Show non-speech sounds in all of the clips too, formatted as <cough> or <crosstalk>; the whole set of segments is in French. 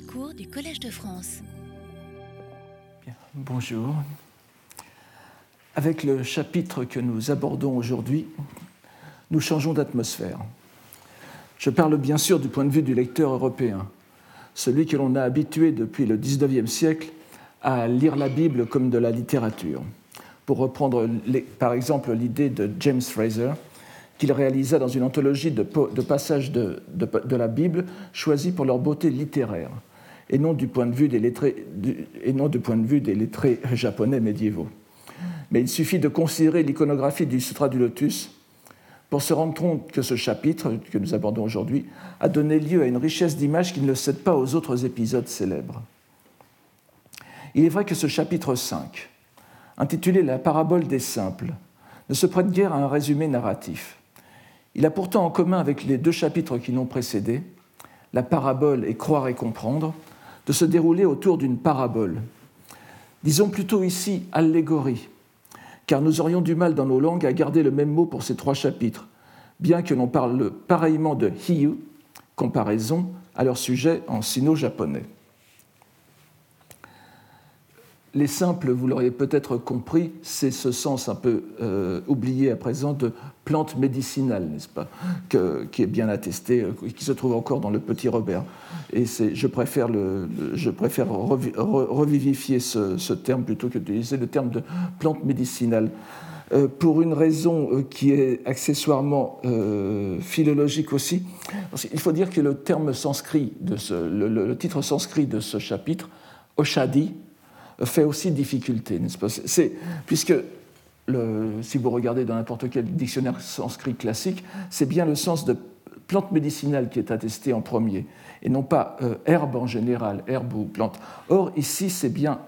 Cours du Collège de France. bonjour. Avec le chapitre que nous abordons aujourd'hui, nous changeons d'atmosphère. Je parle bien sûr du point de vue du lecteur européen, celui que l'on a habitué depuis le XIXe siècle à lire la Bible comme de la littérature. Pour reprendre par exemple l'idée de James Fraser, qu'il réalisa dans une anthologie de, passages de, la Bible choisis pour leur beauté littéraire, et non du point de vue des lettrés, et non du point de vue des lettrés japonais médiévaux. Mais il suffit de considérer l'iconographie du Sutra du Lotus pour se rendre compte que ce chapitre que nous abordons aujourd'hui a donné lieu à une richesse d'images qui ne le cède pas aux autres épisodes célèbres. Il est vrai que ce chapitre 5, intitulé La parabole des simples, ne se prête guère à un résumé narratif. Il a pourtant en commun avec les deux chapitres qui l'ont précédé, la parabole et croire et comprendre, de se dérouler autour d'une parabole. Disons plutôt ici allégorie, car nous aurions du mal dans nos langues à garder le même mot pour ces trois chapitres, bien que l'on parle pareillement de hiyu, comparaison, à leur sujet en sino-japonais les simples, vous l'auriez peut-être compris, c'est ce sens un peu euh, oublié à présent de plante médicinale, n'est-ce pas, qui est bien attesté, euh, qui se trouve encore dans le Petit Robert. Et je préfère, je préfère revivifier ce, terme plutôt que d'utiliser le terme de plante médicinale. Euh, pour une raison qui est accessoirement philologique aussi. Il faut dire que le terme le titre sanskrit de ce chapitre, Oshadi, fait aussi difficulté, n'est-ce pas Puisque si vous regardez dans n'importe quel dictionnaire sanskrit classique, c'est bien le sens de plante médicinale qui est attesté en premier, et non pas euh, herbe en général, herbe ou plante. Or, ici, c'est bien,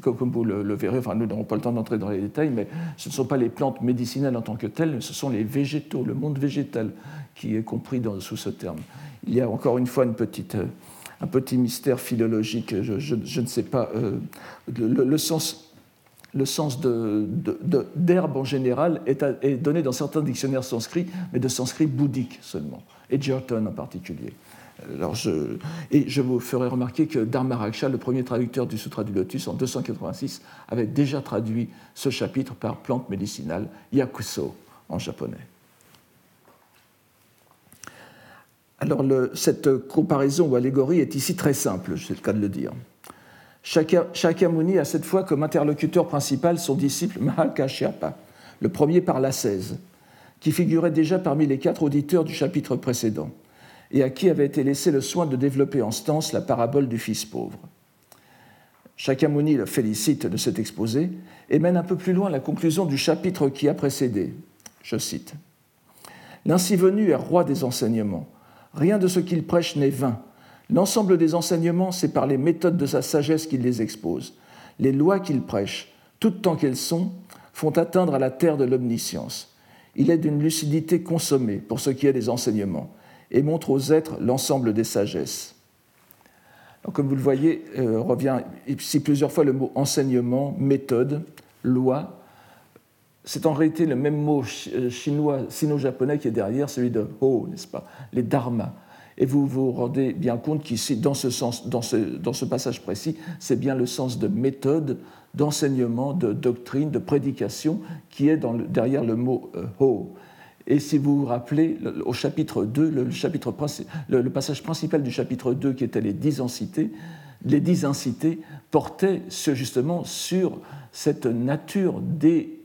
comme vous le, verrez, enfin, nous n'aurons pas le temps d'entrer dans les détails, mais ce ne sont pas les plantes médicinales en tant que telles, ce sont les végétaux, le monde végétal qui est compris dans, sous ce terme. Il y a encore une fois une petite... Euh, un petit mystère philologique, je, ne sais pas, euh, le, sens, le sens d'herbe en général est, donné dans certains dictionnaires sanscrits, mais de sanskrit bouddhique seulement, et Jerton en particulier. Alors et je vous ferai remarquer que Dharmaraksha, le premier traducteur du Sutra du Lotus en 286, avait déjà traduit ce chapitre par plante médicinale, yakuso en japonais. Alors cette comparaison ou allégorie est ici très simple, c'est le cas de le dire. Shakyamuni a cette fois comme interlocuteur principal son disciple Mahakashyapa, le premier par l'ascèse, qui figurait déjà parmi les quatre auditeurs du chapitre précédent, et à qui avait été laissé le soin de développer en stance la parabole du fils pauvre. Shakyamuni le félicite de cet exposé et mène un peu plus loin la conclusion du chapitre qui a précédé. Je cite L'ainsi venu est roi des enseignements Rien de ce qu'il prêche n'est vain. L'ensemble des enseignements, c'est par les méthodes de sa sagesse qu'il les expose. Les lois qu'il prêche, toutes tant qu'elles sont, font atteindre à la terre de l'omniscience. Il est d'une lucidité consommée pour ce qui est des enseignements et montre aux êtres l'ensemble des sagesses. comme vous le voyez, euh, revient ici plusieurs fois le mot enseignement, méthode, loi, c'est en réalité le même mot euh, chinois, sino-japonais qui est derrière, celui de ho, n'est-ce pas? Les dharmas. Et vous vous rendez bien compte qu'ici, dans ce, passage précis, c'est bien le sens de méthode, d'enseignement, de doctrine, de prédication qui est derrière le mot euh, ho. Et si vous vous rappelez, au chapitre 2, le, chapitre, le, le, passage principal du chapitre 2, qui était les dix incités, les dix incités portaient justement sur cette nature des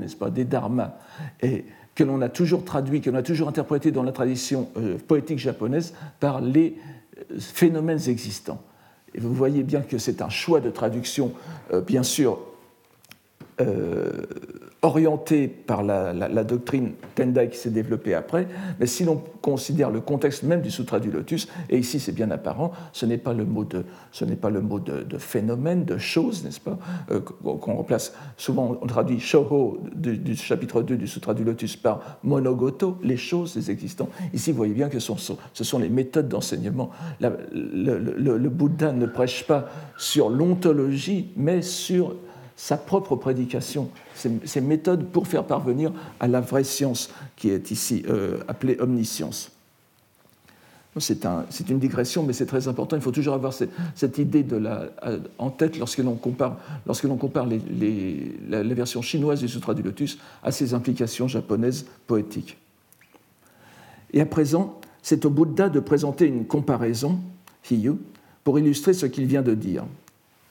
n'est-ce pas, des dharmas, et que l'on a toujours traduit, que l'on a toujours interprété dans la tradition euh, poétique japonaise par les euh, phénomènes existants. Et vous voyez bien que c'est un choix de traduction, euh, bien sûr, orienté par la, doctrine Tendai qui s'est développée après, mais si l'on considère le contexte même du Sutra du Lotus, et ici c'est bien apparent, ce n'est pas le mot de, ce n'est pas le mot de, phénomène, de chose, n'est-ce pas, euh, qu'on remplace souvent, on traduit Shoho du, chapitre 2 du Sutra du Lotus par monogoto, les choses, les existants. Ici, vous voyez bien que ce sont, les méthodes d'enseignement. Le Bouddha ne prêche pas sur l'ontologie, mais sur sa propre prédication, ses, méthodes pour faire parvenir à la vraie science qui est ici euh, appelée omniscience. C'est une digression, mais c'est très important. Il faut toujours avoir cette, idée de la, euh, en tête lorsque l'on compare, lorsque compare les, la, version chinoise du Sutra du Lotus à ses implications japonaises poétiques. Et à présent, c'est au Bouddha de présenter une comparaison, Hiyu, pour illustrer ce qu'il vient de dire.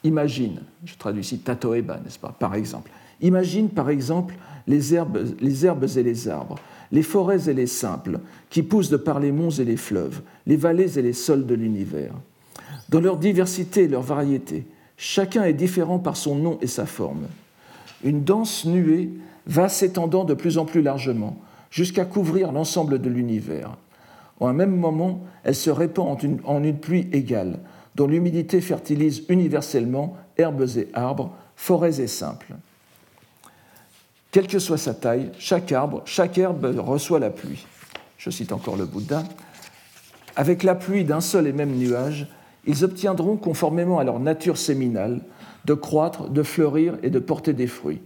Imagine, je traduis ici Tatoeba, n'est-ce pas, par exemple. Imagine par exemple les herbes, et les arbres, les forêts et les simples, qui poussent de par les monts et les fleuves, les vallées et les sols de l'univers. Dans leur diversité et leur variété, chacun est différent par son nom et sa forme. Une dense nuée va s'étendant de plus en plus largement, jusqu'à couvrir l'ensemble de l'univers. En un même moment, elle se répand en une pluie égale, dont l'humidité fertilise universellement herbes et arbres, forêts et simples. Quelle que soit sa taille, chaque arbre, chaque herbe reçoit la pluie. Je cite encore le Bouddha. Avec la pluie d'un seul et même nuage, ils obtiendront, conformément à leur nature séminale, de croître, de fleurir et de porter des fruits.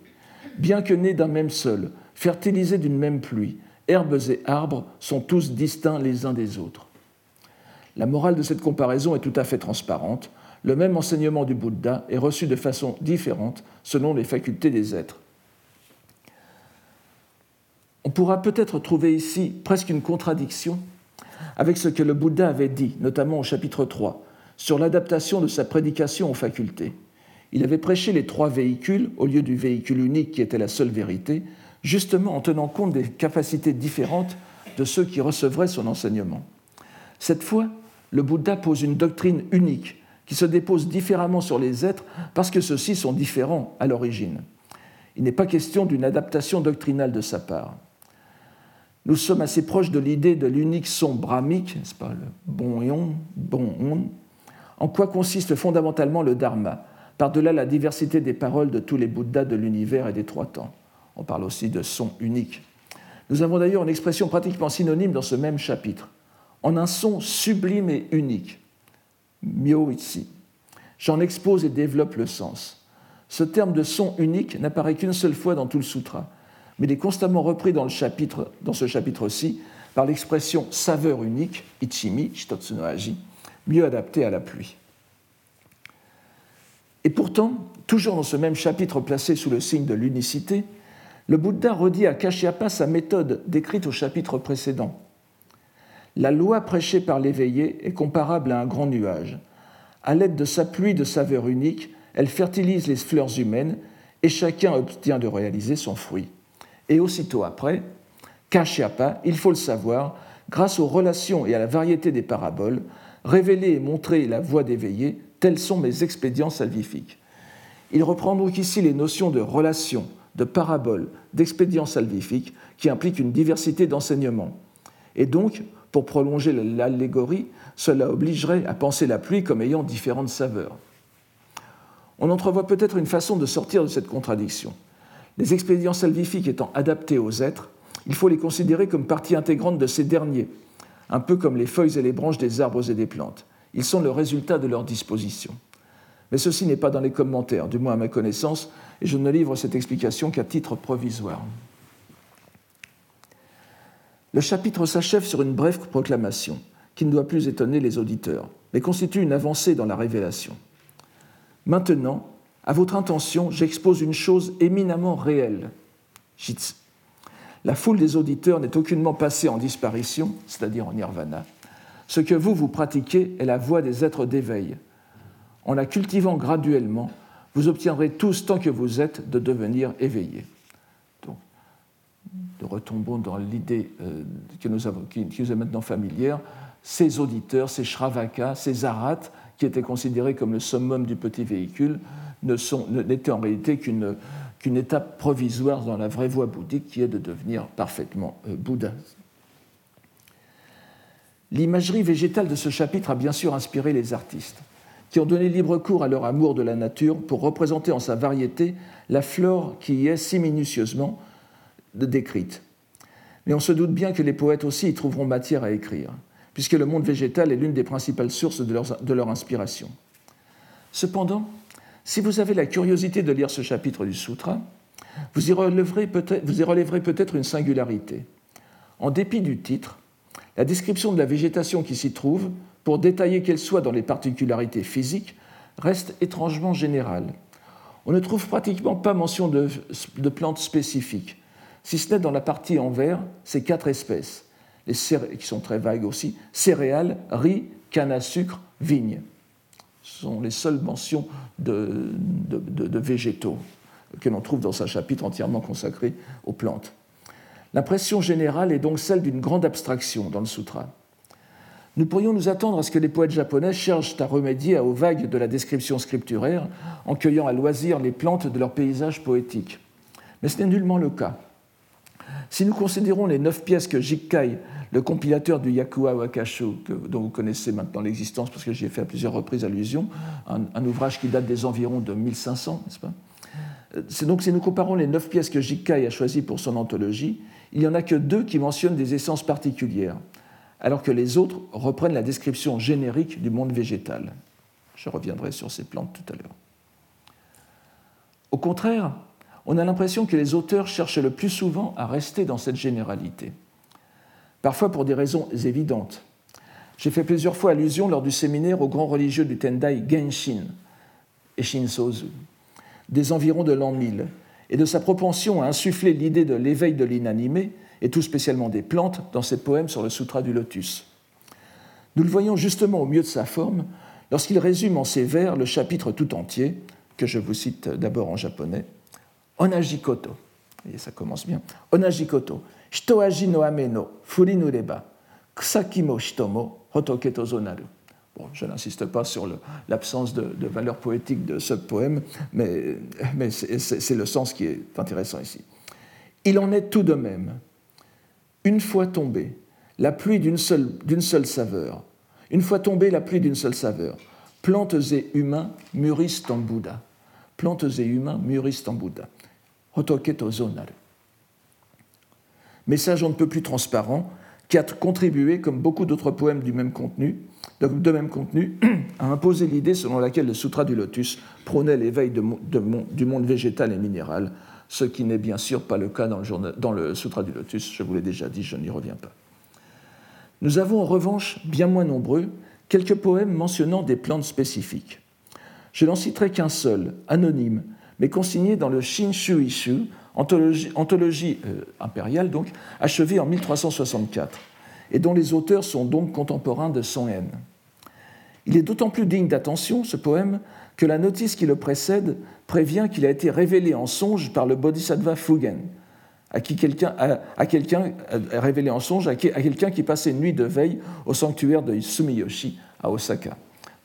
Bien que nés d'un même sol, fertilisés d'une même pluie, herbes et arbres sont tous distincts les uns des autres. La morale de cette comparaison est tout à fait transparente. Le même enseignement du Bouddha est reçu de façon différente selon les facultés des êtres. On pourra peut-être trouver ici presque une contradiction avec ce que le Bouddha avait dit, notamment au chapitre 3, sur l'adaptation de sa prédication aux facultés. Il avait prêché les trois véhicules au lieu du véhicule unique qui était la seule vérité, justement en tenant compte des capacités différentes de ceux qui recevraient son enseignement. Cette fois, le Bouddha pose une doctrine unique qui se dépose différemment sur les êtres parce que ceux-ci sont différents à l'origine. Il n'est pas question d'une adaptation doctrinale de sa part. Nous sommes assez proches de l'idée de l'unique son brahmique, n'est-ce pas, le bon bon on, en quoi consiste fondamentalement le dharma, par-delà la diversité des paroles de tous les Bouddhas de l'univers et des trois temps. On parle aussi de son unique. Nous avons d'ailleurs une expression pratiquement synonyme dans ce même chapitre, en un son sublime et unique. Myo ici. J'en expose et développe le sens. Ce terme de son unique n'apparaît qu'une seule fois dans tout le sutra mais il est constamment repris dans, ce chapitre-ci par l'expression saveur unique, ichimi, shitotsu no aji, mieux adaptée à la pluie. Et pourtant, toujours dans ce même chapitre placé sous le signe de l'unicité, le Bouddha redit à Kashyapa sa méthode décrite au chapitre précédent. La loi prêchée par l'éveillé est comparable à un grand nuage. À l'aide de sa pluie de saveur unique, elle fertilise les fleurs humaines et chacun obtient de réaliser son fruit. Et aussitôt après, Kashyapa, il faut le savoir, grâce aux relations et à la variété des paraboles, révéler et montrer la voie d'éveillé, tels sont mes expédients salvifiques. Il reprend donc ici les notions de relation, de parabole, d'expédients salvifiques qui impliquent une diversité d'enseignements. Et donc, pour prolonger l'allégorie, cela obligerait à penser la pluie comme ayant différentes saveurs. On entrevoit peut-être une façon de sortir de cette contradiction. Les expédients salvifiques étant adaptés aux êtres, il faut les considérer comme partie intégrante de ces derniers, un peu comme les feuilles et les branches des arbres et des plantes. Ils sont le résultat de leur disposition. Mais ceci n'est pas dans les commentaires, du moins à ma connaissance, et je ne livre cette explication qu'à titre provisoire. Le chapitre s'achève sur une brève proclamation, qui ne doit plus étonner les auditeurs, mais constitue une avancée dans la révélation. Maintenant, à votre intention, j'expose une chose éminemment réelle. La foule des auditeurs n'est aucunement passée en disparition, c'est-à-dire en nirvana. Ce que vous, vous pratiquez est la voie des êtres d'éveil. En la cultivant graduellement, vous obtiendrez tous, tant que vous êtes, de devenir éveillés. Nous retombons dans l'idée euh, qui, nous est maintenant familière. Ces auditeurs, ces Shravakas, ces Arats, qui étaient considérés comme le summum du petit véhicule, n'était en réalité qu'une étape provisoire dans la vraie voie bouddhique qui est de devenir parfaitement euh, Bouddha. L'imagerie végétale de ce chapitre a bien sûr inspiré les artistes, qui ont donné libre cours à leur amour de la nature pour représenter en sa variété la flore qui y est si minutieusement décrite. Mais on se doute bien que les poètes aussi y trouveront matière à écrire, puisque le monde végétal est l'une des principales sources de leur inspiration. Cependant, si vous avez la curiosité de lire ce chapitre du Sutra, vous y relèverez peut-être peut une singularité. En dépit du titre, la description de la végétation qui s'y trouve, pour détailler qu'elle soit dans les particularités physiques, reste étrangement générale. On ne trouve pratiquement pas mention de, plantes spécifiques, si ce n'est dans la partie en vert, ces quatre espèces, les qui sont très vagues aussi, céréales, riz, canne à sucre, vigne. Ce sont les seules mentions de, de végétaux que l'on trouve dans un chapitre entièrement consacré aux plantes. L'impression générale est donc celle d'une grande abstraction dans le sutra. Nous pourrions nous attendre à ce que les poètes japonais cherchent à remédier aux vagues de la description scripturaire en cueillant à loisir les plantes de leur paysage poétique. Mais ce n'est nullement le cas. Si nous considérons les neuf pièces que Jikkai, le compilateur du Yakuwa Wakashu, dont vous connaissez maintenant l'existence parce que j'y ai fait à plusieurs reprises allusion, un, ouvrage qui date des environs de 1500, n'est-ce pas? Donc, si nous comparons les neuf pièces que Jikkai a choisies pour son anthologie, il n'y en a que deux qui mentionnent des essences particulières, alors que les autres reprennent la description générique du monde végétal. Je reviendrai sur ces plantes tout à l'heure. Au contraire, on a l'impression que les auteurs cherchent le plus souvent à rester dans cette généralité, parfois pour des raisons évidentes. J'ai fait plusieurs fois allusion lors du séminaire au grand religieux du Tendai Genshin et Shinsozu, des environs de l'an 1000, et de sa propension à insuffler l'idée de l'éveil de l'inanimé, et tout spécialement des plantes, dans ses poèmes sur le Sutra du Lotus. Nous le voyons justement au mieux de sa forme lorsqu'il résume en ces vers le chapitre tout entier, que je vous cite d'abord en japonais, Onajikoto. Et ça commence bien. Onajikoto. Shitoaji no ame no furinureba. Kusaki mo shitomo hotoke zonaru je n'insiste pas sur l'absence de, valeur poétique de ce poème, mais, c'est le sens qui est intéressant ici. Il en est tout de même. Une fois tombée, la pluie d'une seule, seule saveur, une fois tombée la pluie d'une seule saveur, plantes et humains mûrissent en Bouddha. Plantes et humains mûrissent en Bouddha. Message on ne peut plus transparent, qui a contribué, comme beaucoup d'autres poèmes du même contenu, de même contenu, <clears throat> à imposer l'idée selon laquelle le Sutra du Lotus prônait l'éveil du monde végétal et minéral, ce qui n'est bien sûr pas le cas dans le, dans le Sutra du Lotus, je vous l'ai déjà dit, je n'y reviens pas. Nous avons en revanche, bien moins nombreux, quelques poèmes mentionnant des plantes spécifiques. Je n'en citerai qu'un seul, anonyme, mais consigné dans le Shinshu Ishu, anthologie, euh, impériale donc, achevée en 1364, et dont les auteurs sont donc contemporains de Son Hen. Il est d'autant plus digne d'attention, ce poème, que la notice qui le précède prévient qu'il a été révélé en songe par le Bodhisattva Fugen, à qui quelqu'un à, quelqu'un révélé en songe à, quelqu'un qui passait une nuit de veille au sanctuaire de Sumiyoshi à Osaka.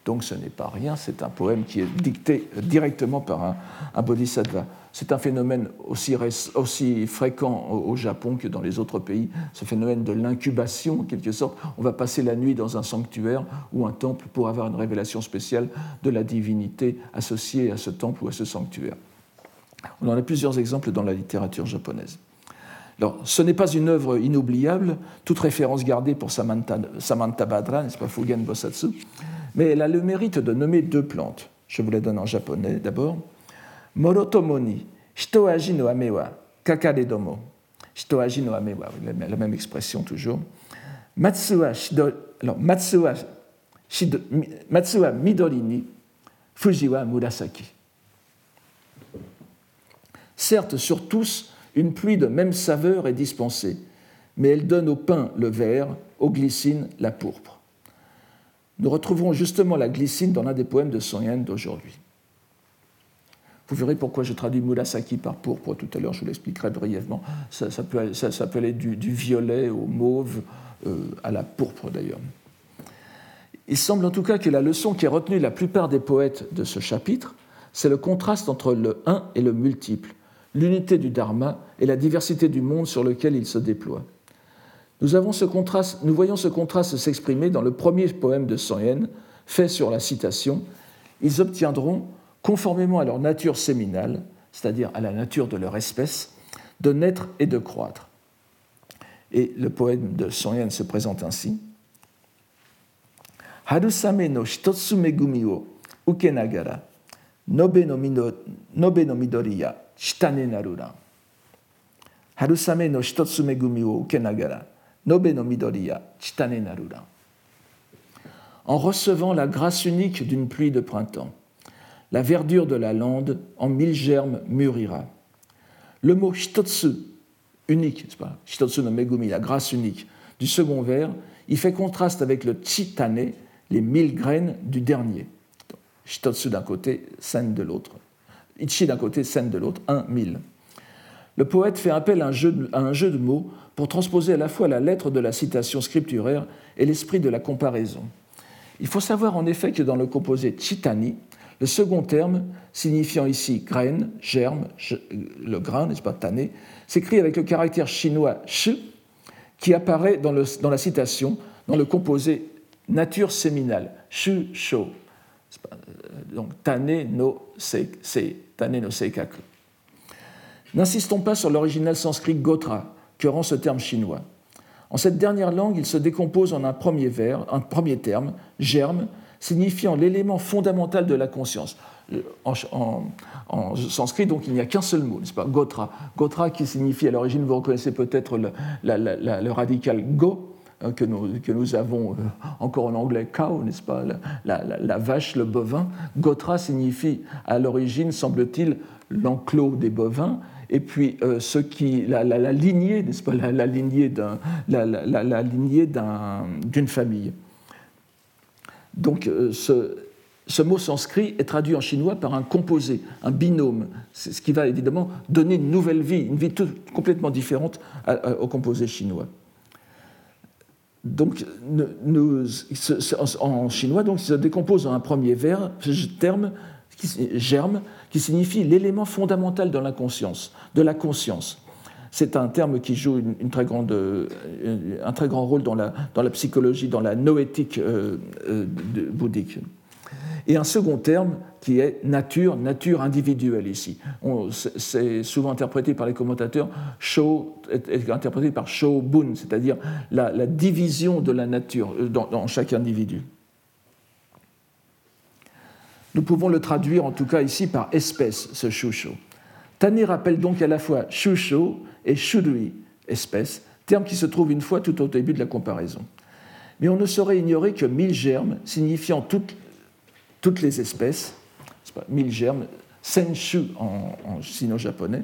Donc ce n'est pas rien, c'est un poème qui est dicté directement par un, bodhisattva. C'est un phénomène aussi, fréquent au Japon que dans les autres pays, ce phénomène de l'incubation, en quelque sorte. On va passer la nuit dans un sanctuaire ou un temple pour avoir une révélation spéciale de la divinité associée à ce temple ou à ce sanctuaire. On en a plusieurs exemples dans la littérature japonaise. Alors, ce n'est pas une œuvre inoubliable, toute référence gardée pour Samantha, Samantha Badra, n'est-ce pas, Fugen Bosatsu, mais elle a le mérite de nommer deux plantes. Je vous les donne en japonais d'abord. Morotomoni, shitoaji no ame wa kakare domo. Shitoaji no ame wa, la même expression toujours. Matsuwa, shido, alors, Matsuwa, shido, Matsuwa midori ni, Fujiwa murasaki. Certes, sur tous, une pluie de même saveur est dispensée, mais elle donne au pain le vert, aux glycines la pourpre. Nous retrouverons justement la glycine dans l'un des poèmes de Son Yen d'aujourd'hui. Vous verrez pourquoi je traduis Murasaki par pourpre tout à l'heure, je vous l'expliquerai brièvement. Ça, peut, du, violet au mauve, euh, à la pourpre d'ailleurs. Il semble en tout cas que la leçon qui a retenu la plupart des poètes de ce chapitre, c'est le contraste entre le un et le multiple, l'unité du Dharma et la diversité du monde sur lequel il se déploie. Nous, avons ce contraste, nous voyons ce contraste s'exprimer dans le premier poème de Yen, fait sur la citation Ils obtiendront conformément à leur nature séminale, c'est-à-dire à la nature de leur espèce, de naître et de croître. Et le poème de Son se présente ainsi. Harusame no shitotsu megumi o ukenagara, nobe no, nobe no midori ya shitane narura. Harusame no shitotsu megumi o ukenagara, nobe no midori ya chitane narura. En recevant la grâce unique d'une pluie de printemps, la verdure de la lande en mille germes mûrira. Le mot hitotsu, unique, c'est pas? Hitotsu no megumi, la grâce unique, du second vers, il fait contraste avec le chitane, les mille graines du dernier. Hitotsu d'un côté, sen de l'autre. Ichi d'un côté, sen de l'autre, un mille. Le poète fait appel à un, jeu de, mots pour transposer à la fois la lettre de la citation scripturaire et l'esprit de la comparaison. Il faut savoir en effet que dans le composé chitani, le second terme, signifiant ici graine, germe, le grain, n'est-ce pas, tané, s'écrit avec le caractère chinois shi, qui apparaît dans, la citation, dans le composé nature séminale, shu, sho. Donc, tane no, se, no seikaku. N'insistons pas sur l'original sanskrit gotra, que rend ce terme chinois. En cette dernière langue, il se décompose en un premier, vers, un premier terme, germe, signifiant l'élément fondamental de la conscience. En, en, sanskrit, donc, il n'y a qu'un seul mot, n'est-ce pas? Gotra. Gotra qui signifie, à l'origine, vous reconnaissez peut-être le, radical go, hein, que, nous, que nous, avons euh, encore en anglais cow, n'est-ce pas? La, la, vache, le bovin. Gotra signifie, à l'origine, semble-t-il, l'enclos des bovins, et puis euh, qui, la, lignée, n'est-ce pas, la, la lignée d'une famille. Donc euh, ce, mot sanskrit est traduit en chinois par un composé, un binôme, ce qui va évidemment donner une nouvelle vie, une vie tout, complètement différente au composé chinois. Donc, en chinois, donc, ça se décompose en un premier vers, terme, germe, qui signifie l'élément fondamental de la conscience, de la conscience. C'est un terme qui joue une, très grande, euh, un très grand rôle dans la, dans la, psychologie, dans la noétique euh, euh, bouddhique. Et un second terme qui est nature, nature individuelle ici. C'est souvent interprété par les commentateurs, sho est, interprété par c'est-à-dire la, la, division de la nature dans chaque individu. Nous pouvons le traduire en tout cas ici par espèce, ce shusho. Tani rappelle donc à la fois shusho et shurui, espèce, terme qui se trouve une fois tout au début de la comparaison. Mais on ne saurait ignorer que mille germes, signifiant toutes, les espèces, pas, mille germes, senshu en, en sino-japonais,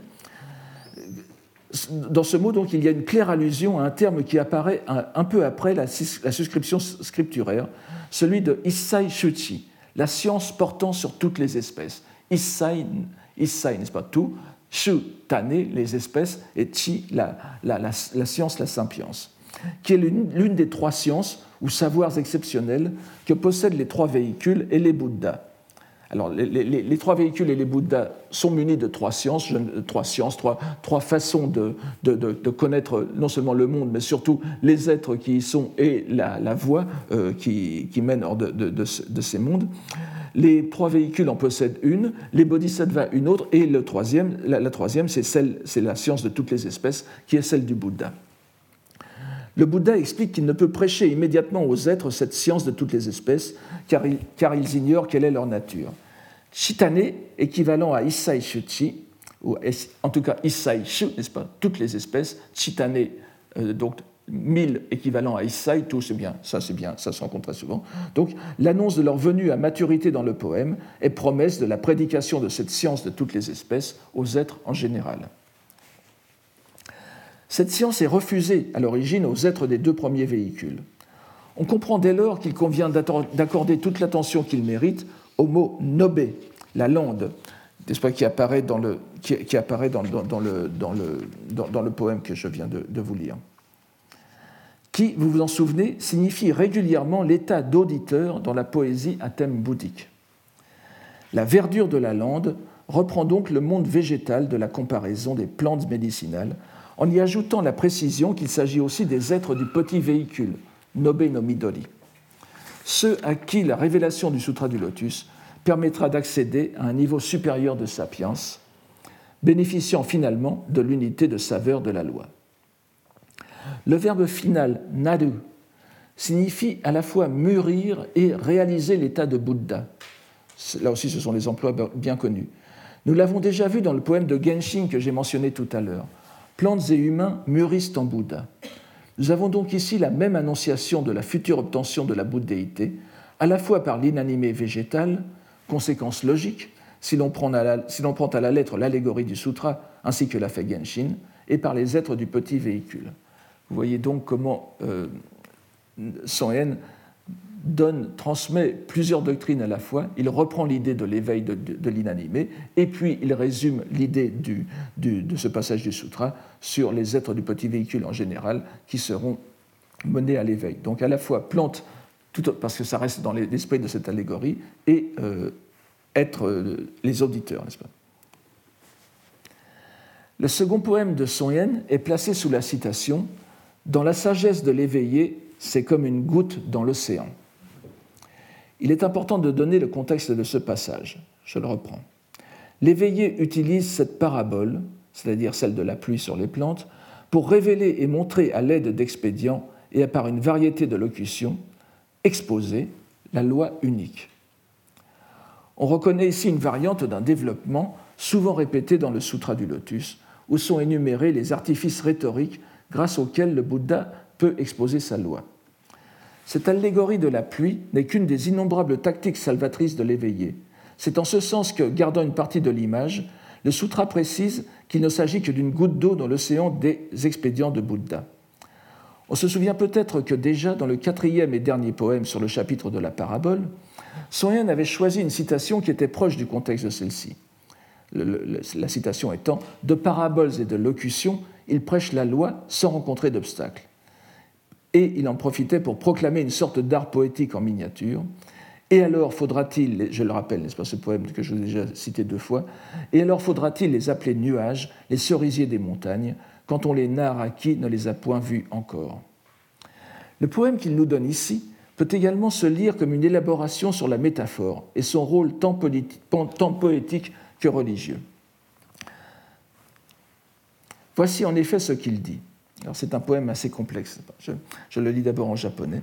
dans ce mot, donc, il y a une claire allusion à un terme qui apparaît un, un peu après la, la, suscription scripturaire, celui de Issai Shuchi, la science portant sur toutes les espèces. Issai, issai n'est-ce pas tout Shu, tane, les espèces, et Chi, la, la, la, science, la sapience, qui est l'une des trois sciences ou savoirs exceptionnels que possèdent les trois véhicules et les Bouddhas. Alors, les, trois véhicules et les Bouddhas sont munis de trois sciences, trois, sciences, trois, façons de, connaître non seulement le monde, mais surtout les êtres qui y sont et la, voie euh, qui, mène hors de, ces mondes. Les trois véhicules en possèdent une, les bodhisattvas une autre, et le troisième, la, la troisième, c'est la science de toutes les espèces, qui est celle du Bouddha. Le Bouddha explique qu'il ne peut prêcher immédiatement aux êtres cette science de toutes les espèces, car, il, car ils ignorent quelle est leur nature. Chitane, équivalent à Issai Shuchi, ou en tout cas Issai Shu, n'est-ce pas, toutes les espèces, Chitane, euh, donc mille équivalent à Issai, tout c'est bien, ça c'est bien, ça se rencontre très souvent. Donc l'annonce de leur venue à maturité dans le poème est promesse de la prédication de cette science de toutes les espèces aux êtres en général. Cette science est refusée à l'origine aux êtres des deux premiers véhicules. On comprend dès lors qu'il convient d'accorder toute l'attention qu'ils méritent au mot nobé, la lande, qui apparaît dans, le, poème que je viens de, de, vous lire. Qui, vous vous en souvenez, signifie régulièrement l'état d'auditeur dans la poésie à thème bouddhique. La verdure de la lande reprend donc le monde végétal de la comparaison des plantes médicinales en y ajoutant la précision qu'il s'agit aussi des êtres du petit véhicule, Nobe no ceux à qui la révélation du Sutra du Lotus permettra d'accéder à un niveau supérieur de sapience, bénéficiant finalement de l'unité de saveur de la loi. Le verbe final naru signifie à la fois mûrir et réaliser l'état de Bouddha. Là aussi, ce sont les emplois bien connus. Nous l'avons déjà vu dans le poème de Genshin que j'ai mentionné tout à l'heure plantes et humains mûrissent en Bouddha. Nous avons donc ici la même annonciation de la future obtention de la bouddhéité, à la fois par l'inanimé végétal, conséquence logique, si l'on prend, à la lettre l'allégorie du sutra ainsi que la fait Genshin, et par les êtres du petit véhicule. Vous voyez donc comment euh, Son donne, transmet plusieurs doctrines à la fois. Il reprend l'idée de l'éveil de, l'inanimé, et puis il résume l'idée de ce passage du sutra sur les êtres du petit véhicule en général qui seront menés à l'éveil. Donc à la fois plante, parce que ça reste dans l'esprit de cette allégorie, et euh, être euh, les auditeurs, n'est-ce pas? Le second poème de Son Yen est placé sous la citation Dans la sagesse de l'éveillé, c'est comme une goutte dans l'océan. Il est important de donner le contexte de ce passage. Je le reprends. L'éveillé utilise cette parabole, c'est-à-dire celle de la pluie sur les plantes, pour révéler et montrer à l'aide d'expédients et par une variété de locutions, exposer la loi unique. On reconnaît ici une variante d'un développement souvent répété dans le Sutra du Lotus, où sont énumérés les artifices rhétoriques grâce auxquels le Bouddha peut exposer sa loi. Cette allégorie de la pluie n'est qu'une des innombrables tactiques salvatrices de l'éveillé. C'est en ce sens que, gardant une partie de l'image, le sutra précise qu'il ne s'agit que d'une goutte d'eau dans l'océan des expédients de Bouddha. On se souvient peut-être que déjà dans le quatrième et dernier poème sur le chapitre de la parabole, Son avait choisi une citation qui était proche du contexte de celle-ci. La citation étant De paraboles et de locutions, il prêche la loi sans rencontrer d'obstacles et il en profitait pour proclamer une sorte d'art poétique en miniature. Et alors faudra-t-il, je le rappelle, n'est-ce pas ce poème que je vous ai déjà cité deux fois, et alors faudra-t-il les appeler nuages, les cerisiers des montagnes, quand on les narre à qui ne les a point vus encore? Le poème qu'il nous donne ici peut également se lire comme une élaboration sur la métaphore et son rôle tant, poétique que religieux. Voici en effet ce qu'il dit. Alors c'est un poème assez complexe. Je, je le lis d'abord en japonais.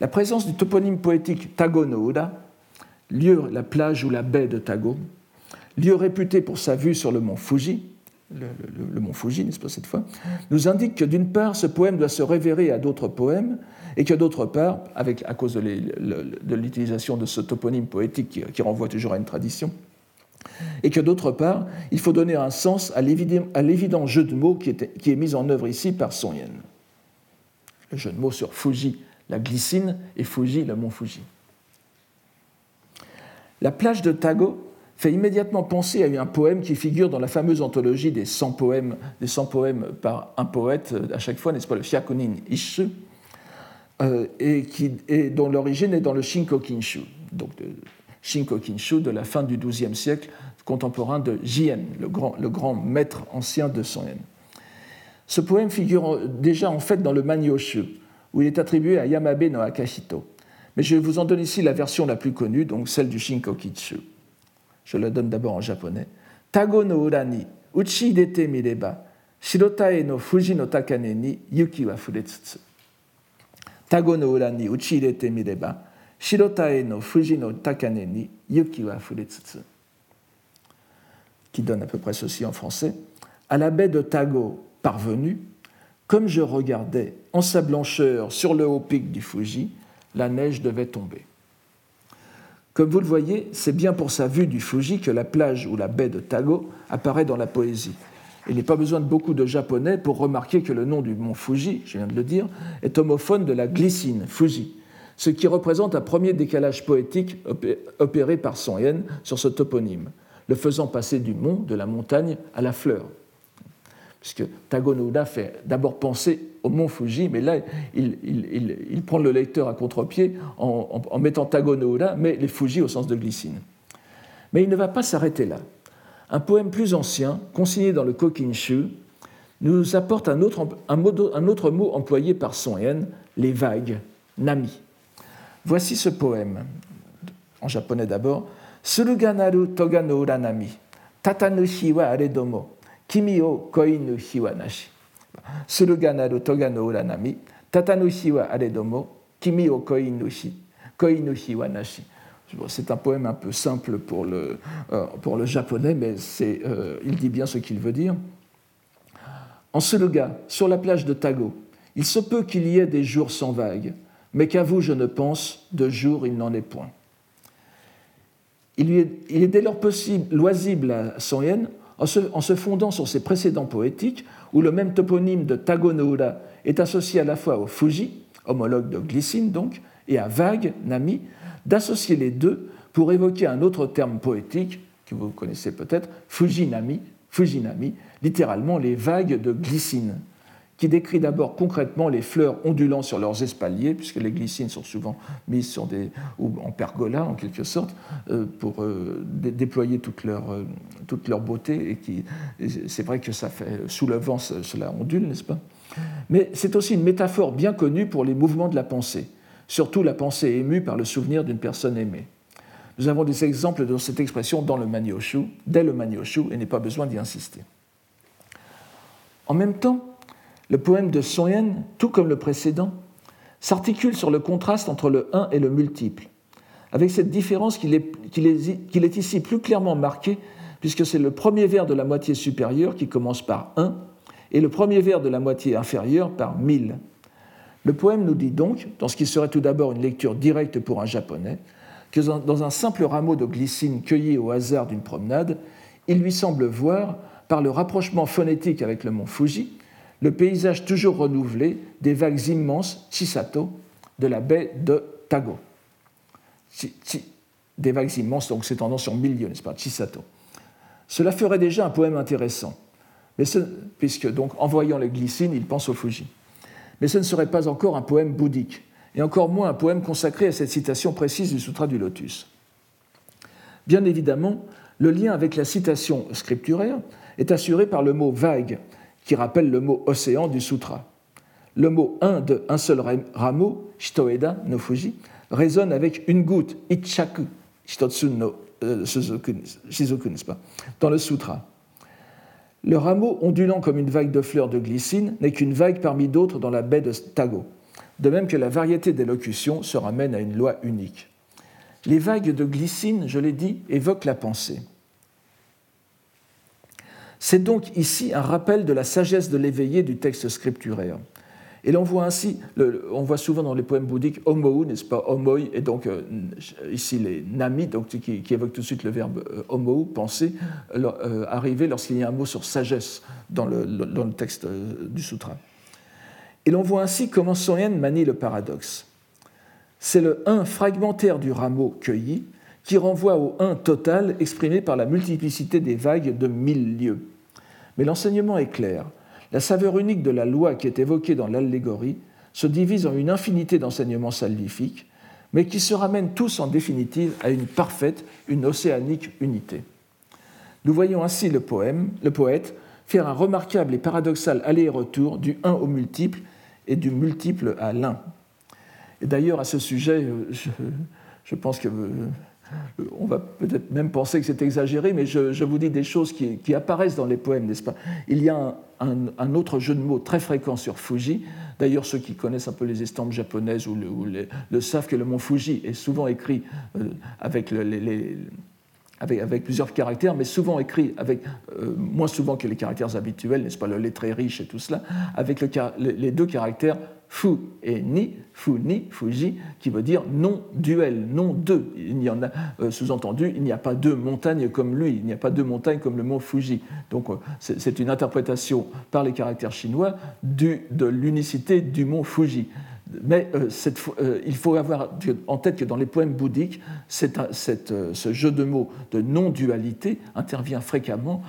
La présence du toponyme poétique Tago no Ura, lieu, la plage ou la baie de Tago, lieu réputé pour sa vue sur le mont Fuji, le, mont Fuji, n'est-ce pas cette fois, nous indique que d'une part, ce poème doit se révérer à d'autres poèmes, et que d'autre part, avec, à cause de l'utilisation de ce toponyme poétique qui renvoie toujours à une tradition, et que d'autre part, il faut donner un sens à l'évident jeu de mots qui est, mis en œuvre ici par Son Yen. Le jeu de mots sur Fuji, la glycine, et Fuji, le mont Fuji. La plage de Tago fait immédiatement penser à un poème qui figure dans la fameuse anthologie des 100 poèmes, des 100 poèmes par un poète à chaque fois, n'est-ce pas, le Fyakunin Ishu, euh, et, dont l'origine est dans le Shinkokinshu, donc Shinkokinshu de la fin du XIIe siècle, contemporain de Jien, le grand, le grand maître ancien de Son Ce poème figure déjà en fait dans le Manyoshu, où il est attribué à Yamabe no Akashito. Mais je vous en donne ici la version la plus connue, donc celle du Shinkokinshu. Je la donne d'abord en japonais. Tago no urani, uchi dete mireba, shirotae no fuji no takane ni yuki wa furetsutsu. Tago no urani, uchi dete mireba, Shirotae no Fuji no Takane ni Yuki wa Furetsutsu, qui donne à peu près ceci en français. À la baie de Tago parvenue, comme je regardais en sa blancheur sur le haut pic du Fuji, la neige devait tomber. Comme vous le voyez, c'est bien pour sa vue du Fuji que la plage ou la baie de Tago apparaît dans la poésie. Il n'est pas besoin de beaucoup de japonais pour remarquer que le nom du mont Fuji, je viens de le dire, est homophone de la glycine, Fuji, ce qui représente un premier décalage poétique opéré par Son Yen sur ce toponyme, le faisant passer du mont, de la montagne, à la fleur. Puisque Tagonouda fait d'abord penser au mont Fuji, mais là, il, prend le lecteur à contre-pied en, mettant Tagonouda, mais les Fuji au sens de glycine. Mais il ne va pas s'arrêter là. Un poème plus ancien, consigné dans le Kokinshu, nous apporte un autre, mot employé par Son Yen, les vagues, nami. Voici ce poème, en japonais d'abord. Suruganaru toga no uranami, tatanushi wa aredomo, kimi o koi no wa nashi. Suruganaru toga no uranami, tatanushi wa aredomo, kimi o koi no wa nashi. C'est un poème un peu simple pour le, euh, pour le japonais, mais euh, il dit bien ce qu'il veut dire. En Suluga, sur la plage de Tago, il se peut qu'il y ait des jours sans vagues, mais qu'à vous je ne pense, de jours il n'en est point. Il, est, dès lors possible, loisible à Son en se, fondant sur ses précédents poétiques, où le même toponyme de Tago no Ura est associé à la fois au Fuji, homologue de glycine donc, et à vague, Nami, d'associer les deux pour évoquer un autre terme poétique que vous connaissez peut-être, Fujinami, Fujinami, littéralement les vagues de glycine, qui décrit d'abord concrètement les fleurs ondulant sur leurs espaliers, puisque les glycines sont souvent mises en pergola en quelque sorte, euh, pour euh, déployer toute leur, euh, beauté. Et qui, c'est vrai que ça fait sous le vent, cela ondule, n'est-ce pas? Mais c'est aussi une métaphore bien connue pour les mouvements de la pensée surtout la pensée émue par le souvenir d'une personne aimée. Nous avons des exemples de cette expression dans le Manyoshu, dès le Manyoshu, et n'est pas besoin d'y insister. En même temps, le poème de Son Yen, tout comme le précédent, s'articule sur le contraste entre le 1 et le multiple, avec cette différence qu'il est, ici plus clairement marqué, puisque c'est le premier vers de la moitié supérieure qui commence par 1 et le premier vers de la moitié inférieure par 1000. Le poème nous dit donc, dans ce qui serait tout d'abord une lecture directe pour un japonais, que dans un simple rameau de glycine cueilli au hasard d'une promenade, il lui semble voir, par le rapprochement phonétique avec le mont Fuji, le paysage toujours renouvelé des vagues immenses, Chisato, de la baie de Tago. Des vagues immenses, donc s'étendant sur milieu, n'est-ce pas, Chisato. Cela ferait déjà un poème intéressant, mais puisque donc en voyant les glycines, il pense au Fuji mais ce ne serait pas encore un poème bouddhique, et encore moins un poème consacré à cette citation précise du Sutra du Lotus. Bien évidemment, le lien avec la citation scripturaire est assuré par le mot vague, qui rappelle le mot océan du Sutra. Le mot un de un seul rameau, shitoeda no fuji, résonne avec une goutte, ichaku, shitotsu euh, n'est-ce pas, dans le Sutra. Le rameau ondulant comme une vague de fleurs de glycine n'est qu'une vague parmi d'autres dans la baie de Tago, de même que la variété des locutions se ramène à une loi unique. Les vagues de glycine, je l'ai dit, évoquent la pensée. C'est donc ici un rappel de la sagesse de l'éveillé du texte scripturaire. Et l'on voit ainsi, on voit souvent dans les poèmes bouddhiques homou, n'est-ce pas, homoi, et donc euh, ici les nami, donc, qui, évoquent tout de suite le verbe euh, homou, penser, euh, arriver lorsqu'il y a un mot sur sagesse dans le, dans le texte du sutra. Et l'on voit ainsi comment Yen manie le paradoxe. C'est le 1 fragmentaire du rameau cueilli qui renvoie au 1 total exprimé par la multiplicité des vagues de mille lieues. Mais l'enseignement est clair. La saveur unique de la loi qui est évoquée dans l'allégorie se divise en une infinité d'enseignements salvifiques, mais qui se ramènent tous en définitive à une parfaite, une océanique unité. Nous voyons ainsi le, poème, le poète faire un remarquable et paradoxal aller-retour du un au multiple et du multiple à l'un. Et d'ailleurs, à ce sujet, je, je pense que euh, on va peut-être même penser que c'est exagéré, mais je, vous dis des choses qui, apparaissent dans les poèmes, n'est-ce pas? Il y a un, autre jeu de mots très fréquent sur Fuji. D'ailleurs, ceux qui connaissent un peu les estampes japonaises ou le, savent que le mont Fuji est souvent écrit euh, avec, plusieurs caractères, mais souvent écrit avec, euh, moins souvent que les caractères habituels, n'est-ce pas, le lettré riche et tout cela, avec les deux caractères Fu et Ni, Fu Ni, Fuji, qui veut dire non duel, non deux. Il y en a, euh, sous-entendu, il n'y a pas deux montagnes comme lui, il n'y a pas deux montagnes comme le mont Fuji. Donc euh, c'est une interprétation par les caractères chinois de l'unicité du mont Fuji. Mais euh, il faut avoir en tête que dans les poèmes bouddhiques, ce jeu de mots de non-dualité intervient fréquemment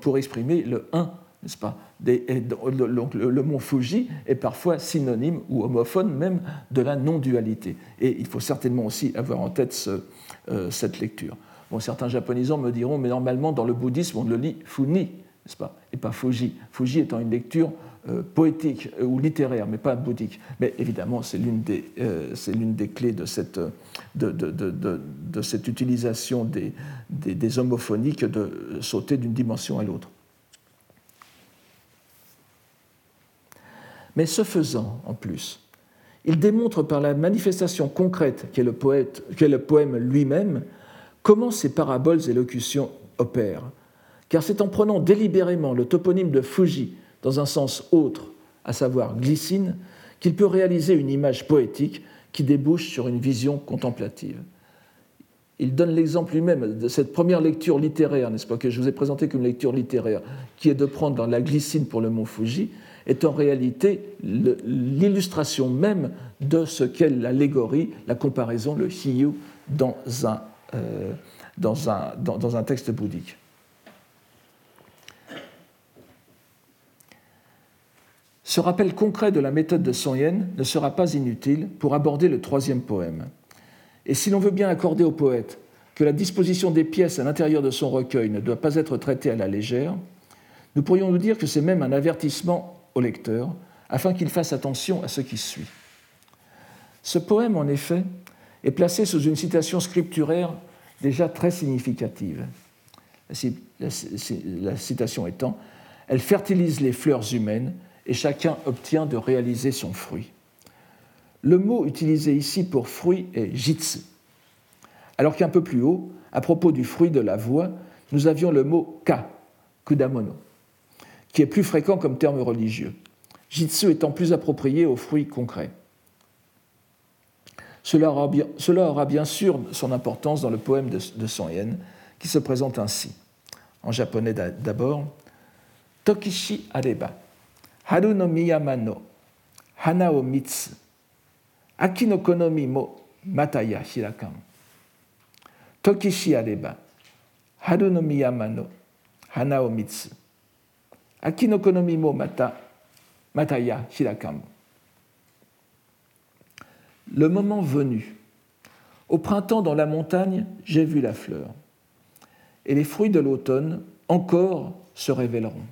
pour exprimer le un n'est-ce pas le, mont Fuji est parfois synonyme ou homophone même de la non-dualité. Et il faut certainement aussi avoir en tête euh, cette lecture. Bon, certains japonisants me diront, mais normalement dans le bouddhisme on le lit Funi, n'est-ce pas Et pas Fuji. Fuji étant une lecture euh, poétique euh, ou littéraire, mais pas bouddhique. Mais évidemment, c'est l'une des, des, clés de cette, de, de, de, cette utilisation des, des, des, homophoniques de sauter d'une dimension à l'autre. Mais ce faisant, en plus, il démontre par la manifestation concrète qu'est le, poème lui-même comment ces paraboles et locutions opèrent. Car c'est en prenant délibérément le toponyme de Fuji dans un sens autre, à savoir glycine, qu'il peut réaliser une image poétique qui débouche sur une vision contemplative. Il donne l'exemple lui-même de cette première lecture littéraire, n'est-ce pas, que je vous ai présenté comme lecture littéraire, qui est de prendre la glycine pour le mot Fuji, est en réalité l'illustration même de ce qu'est l'allégorie, la comparaison, le hiyu dans un, euh, dans un, dans un texte bouddhique. Ce rappel concret de la méthode de Son Yen ne sera pas inutile pour aborder le troisième poème. Et si l'on veut bien accorder au poète que la disposition des pièces à l'intérieur de son recueil ne doit pas être traitée à la légère, nous pourrions nous dire que c'est même un avertissement au lecteur afin qu'il fasse attention à ce qui suit. Ce poème, en effet, est placé sous une citation scripturaire déjà très significative. La citation étant Elle fertilise les fleurs humaines et chacun obtient de réaliser son fruit. Le mot utilisé ici pour fruit est jitsu, alors qu'un peu plus haut, à propos du fruit de la voix, nous avions le mot ka, kudamono, qui est plus fréquent comme terme religieux, jitsu étant plus approprié aux fruits concrets. Cela aura, bien, cela aura bien sûr son importance dans le poème de, Son Yen, qui se présente ainsi. En japonais d'abord, Tokishi areba, haru no miyama no hana o mitsu, aki no konomi mo mataya hirakan. Tokishi areba, haru no miyama no hana o mitsu, aki no konomi mo mata, mataya hirakan. Le moment venu, au printemps dans la montagne, j'ai vu la fleur, et les fruits de l'automne encore se révéleront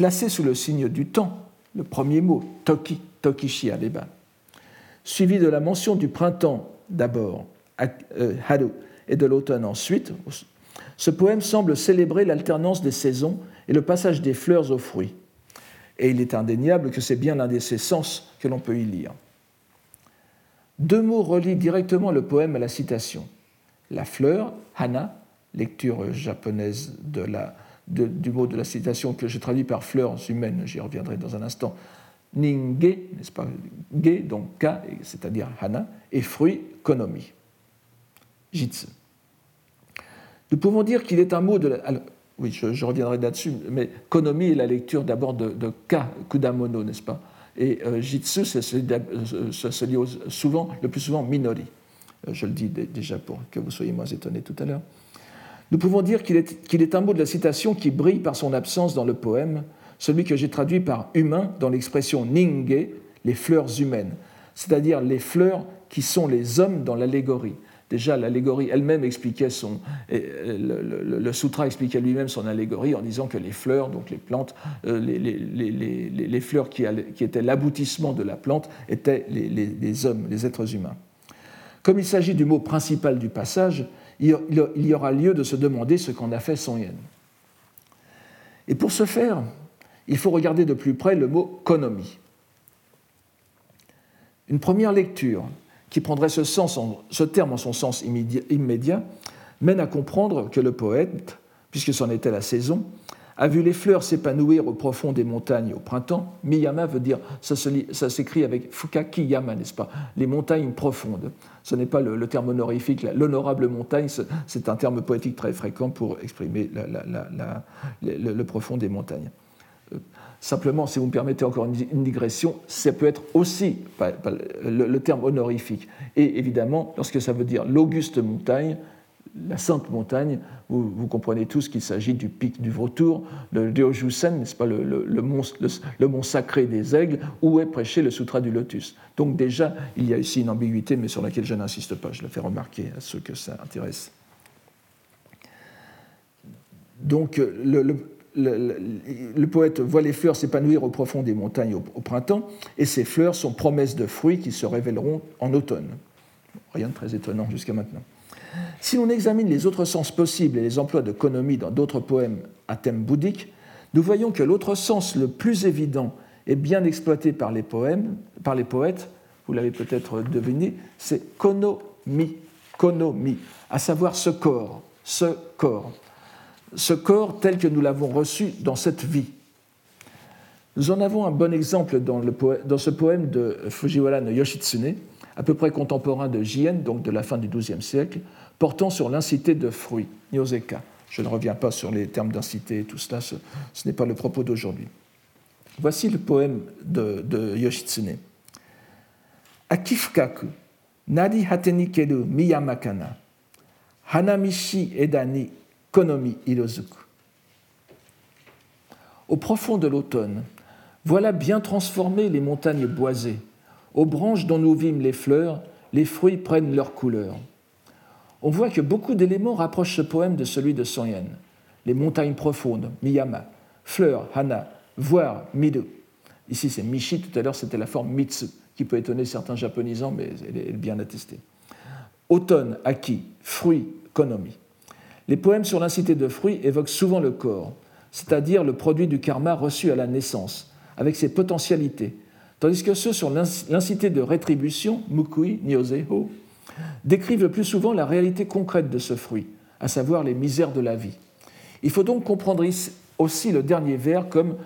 placé sous le signe du temps, le premier mot, Toki, Tokishi Adeba, suivi de la mention du printemps d'abord, euh, et de l'automne ensuite, ce poème semble célébrer l'alternance des saisons et le passage des fleurs aux fruits. Et il est indéniable que c'est bien l'un de ces sens que l'on peut y lire. Deux mots relient directement le poème à la citation. La fleur, hana, lecture japonaise du mot de la citation que je traduis par fleurs humaines, j'y reviendrai dans un instant, ninge, n'est-ce pas, ge, donc ka, c'est-à-dire hana, et fruit, konomi, jitsu. Nous pouvons dire qu'il est un mot de la, oui, je, reviendrai là-dessus, mais konomi est la lecture d'abord de, ka, kudamono, n'est-ce pas? Et euh, jitsu, ça se lit souvent, le plus souvent minori. Euh, je le dis déjà pour que vous soyez moins étonnés tout à l'heure. Nous pouvons dire qu'il est, un mot de la citation qui brille par son absence dans le poème, celui que j'ai traduit par humain dans l'expression ninge, les fleurs humaines, c'est-à-dire les fleurs qui sont les hommes dans l'allégorie. Déjà, l'allégorie elle-même expliquait son. Le, sutra expliquait lui-même son allégorie en disant que les fleurs, donc les plantes, euh, les, fleurs qui, qui étaient l'aboutissement de la plante, étaient les hommes, les êtres humains. Comme il s'agit du mot principal du passage, il y aura lieu de se demander ce qu'en a fait Son Yen. Et pour ce faire, il faut regarder de plus près le mot konomi. Une première lecture qui prendrait ce, sens ce terme en son sens immédiat mène à comprendre que le poète, puisque c'en était la saison, a vu les fleurs s'épanouir au profond des montagnes au printemps. Miyama veut dire, ça s'écrit avec Fukaki Yama, n'est-ce pas? Les montagnes profondes. Ce n'est pas le, terme honorifique, l'honorable montagne, c'est un terme poétique très fréquent pour exprimer le, profond des montagnes. Simplement, si vous me permettez encore une digression, ça peut être aussi le terme honorifique. Et évidemment, lorsque ça veut dire l'auguste montagne, la Sainte Montagne, vous, comprenez tous qu'il s'agit du pic du Vautour, le Deojusen, n'est-ce pas, le, le, mont, sacré des aigles, où est prêché le Sutra du Lotus. Donc déjà, il y a ici une ambiguïté, mais sur laquelle je n'insiste pas, je le fais remarquer à ceux que ça intéresse. Donc le, le, poète voit les fleurs s'épanouir au profond des montagnes au, printemps, et ces fleurs sont promesses de fruits qui se révéleront en automne. Rien de très étonnant jusqu'à maintenant. Si l'on examine les autres sens possibles et les emplois de konomi dans d'autres poèmes à thème bouddhique, nous voyons que l'autre sens le plus évident et bien exploité par les, poètes, vous l'avez peut-être deviné, c'est konomi, konomi, à savoir ce corps, ce corps ce corps tel que nous l'avons reçu dans cette vie. Nous en avons un bon exemple dans, ce poème de Fujiwara no Yoshitsune, à peu près contemporain de Jien, donc de la fin du XIIe siècle, portant sur l'incité de fruits, Nyoseka. Je ne reviens pas sur les termes d'incité et tout cela, ce, n'est pas le propos d'aujourd'hui. Voici le poème de, Yoshitsune. Akifukaku, nadi hateni miyamakana, hanamishi edani Konomi Hirozuku. Au profond de l'automne, voilà bien transformées les montagnes boisées. Aux branches dont nous vîmes les fleurs, les fruits prennent leur couleur. On voit que beaucoup d'éléments rapprochent ce poème de celui de Sonyen. Les montagnes profondes, Miyama, fleurs, Hana, voir, Mido. Ici c'est Mishi, tout à l'heure c'était la forme Mitsu, qui peut étonner certains japonisants, mais elle est bien attestée. Automne, Aki, fruits, Konomi. Les poèmes sur l'incité de fruits évoquent souvent le corps, c'est-à-dire le produit du karma reçu à la naissance, avec ses potentialités, tandis que ceux sur l'incité de rétribution, mukui, nyoseho, décrivent le plus souvent la réalité concrète de ce fruit, à savoir les misères de la vie. Il faut donc comprendre aussi le dernier vers comme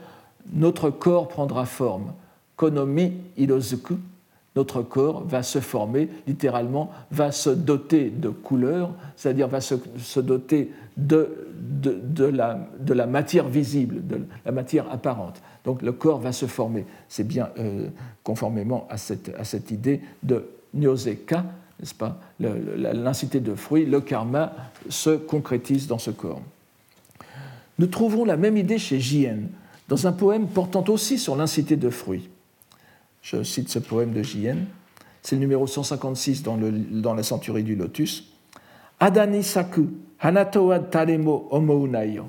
notre corps prendra forme, konomi idozuku, notre corps va se former, littéralement, va se doter de couleurs, c'est-à-dire va se, doter de, de, la, de, la, matière visible, de la matière apparente. Donc le corps va se former. C'est bien euh, conformément à cette, à cette, idée de nyoseka, n'est-ce pas? L'incité de fruits, le karma se concrétise dans ce corps. Nous trouvons la même idée chez Jien, dans un poème portant aussi sur l'incité de fruits. Je cite ce poème de Jien. C'est le numéro 156 dans, dans la centurie du lotus. Adani saku hanato wa taremo omou nayo.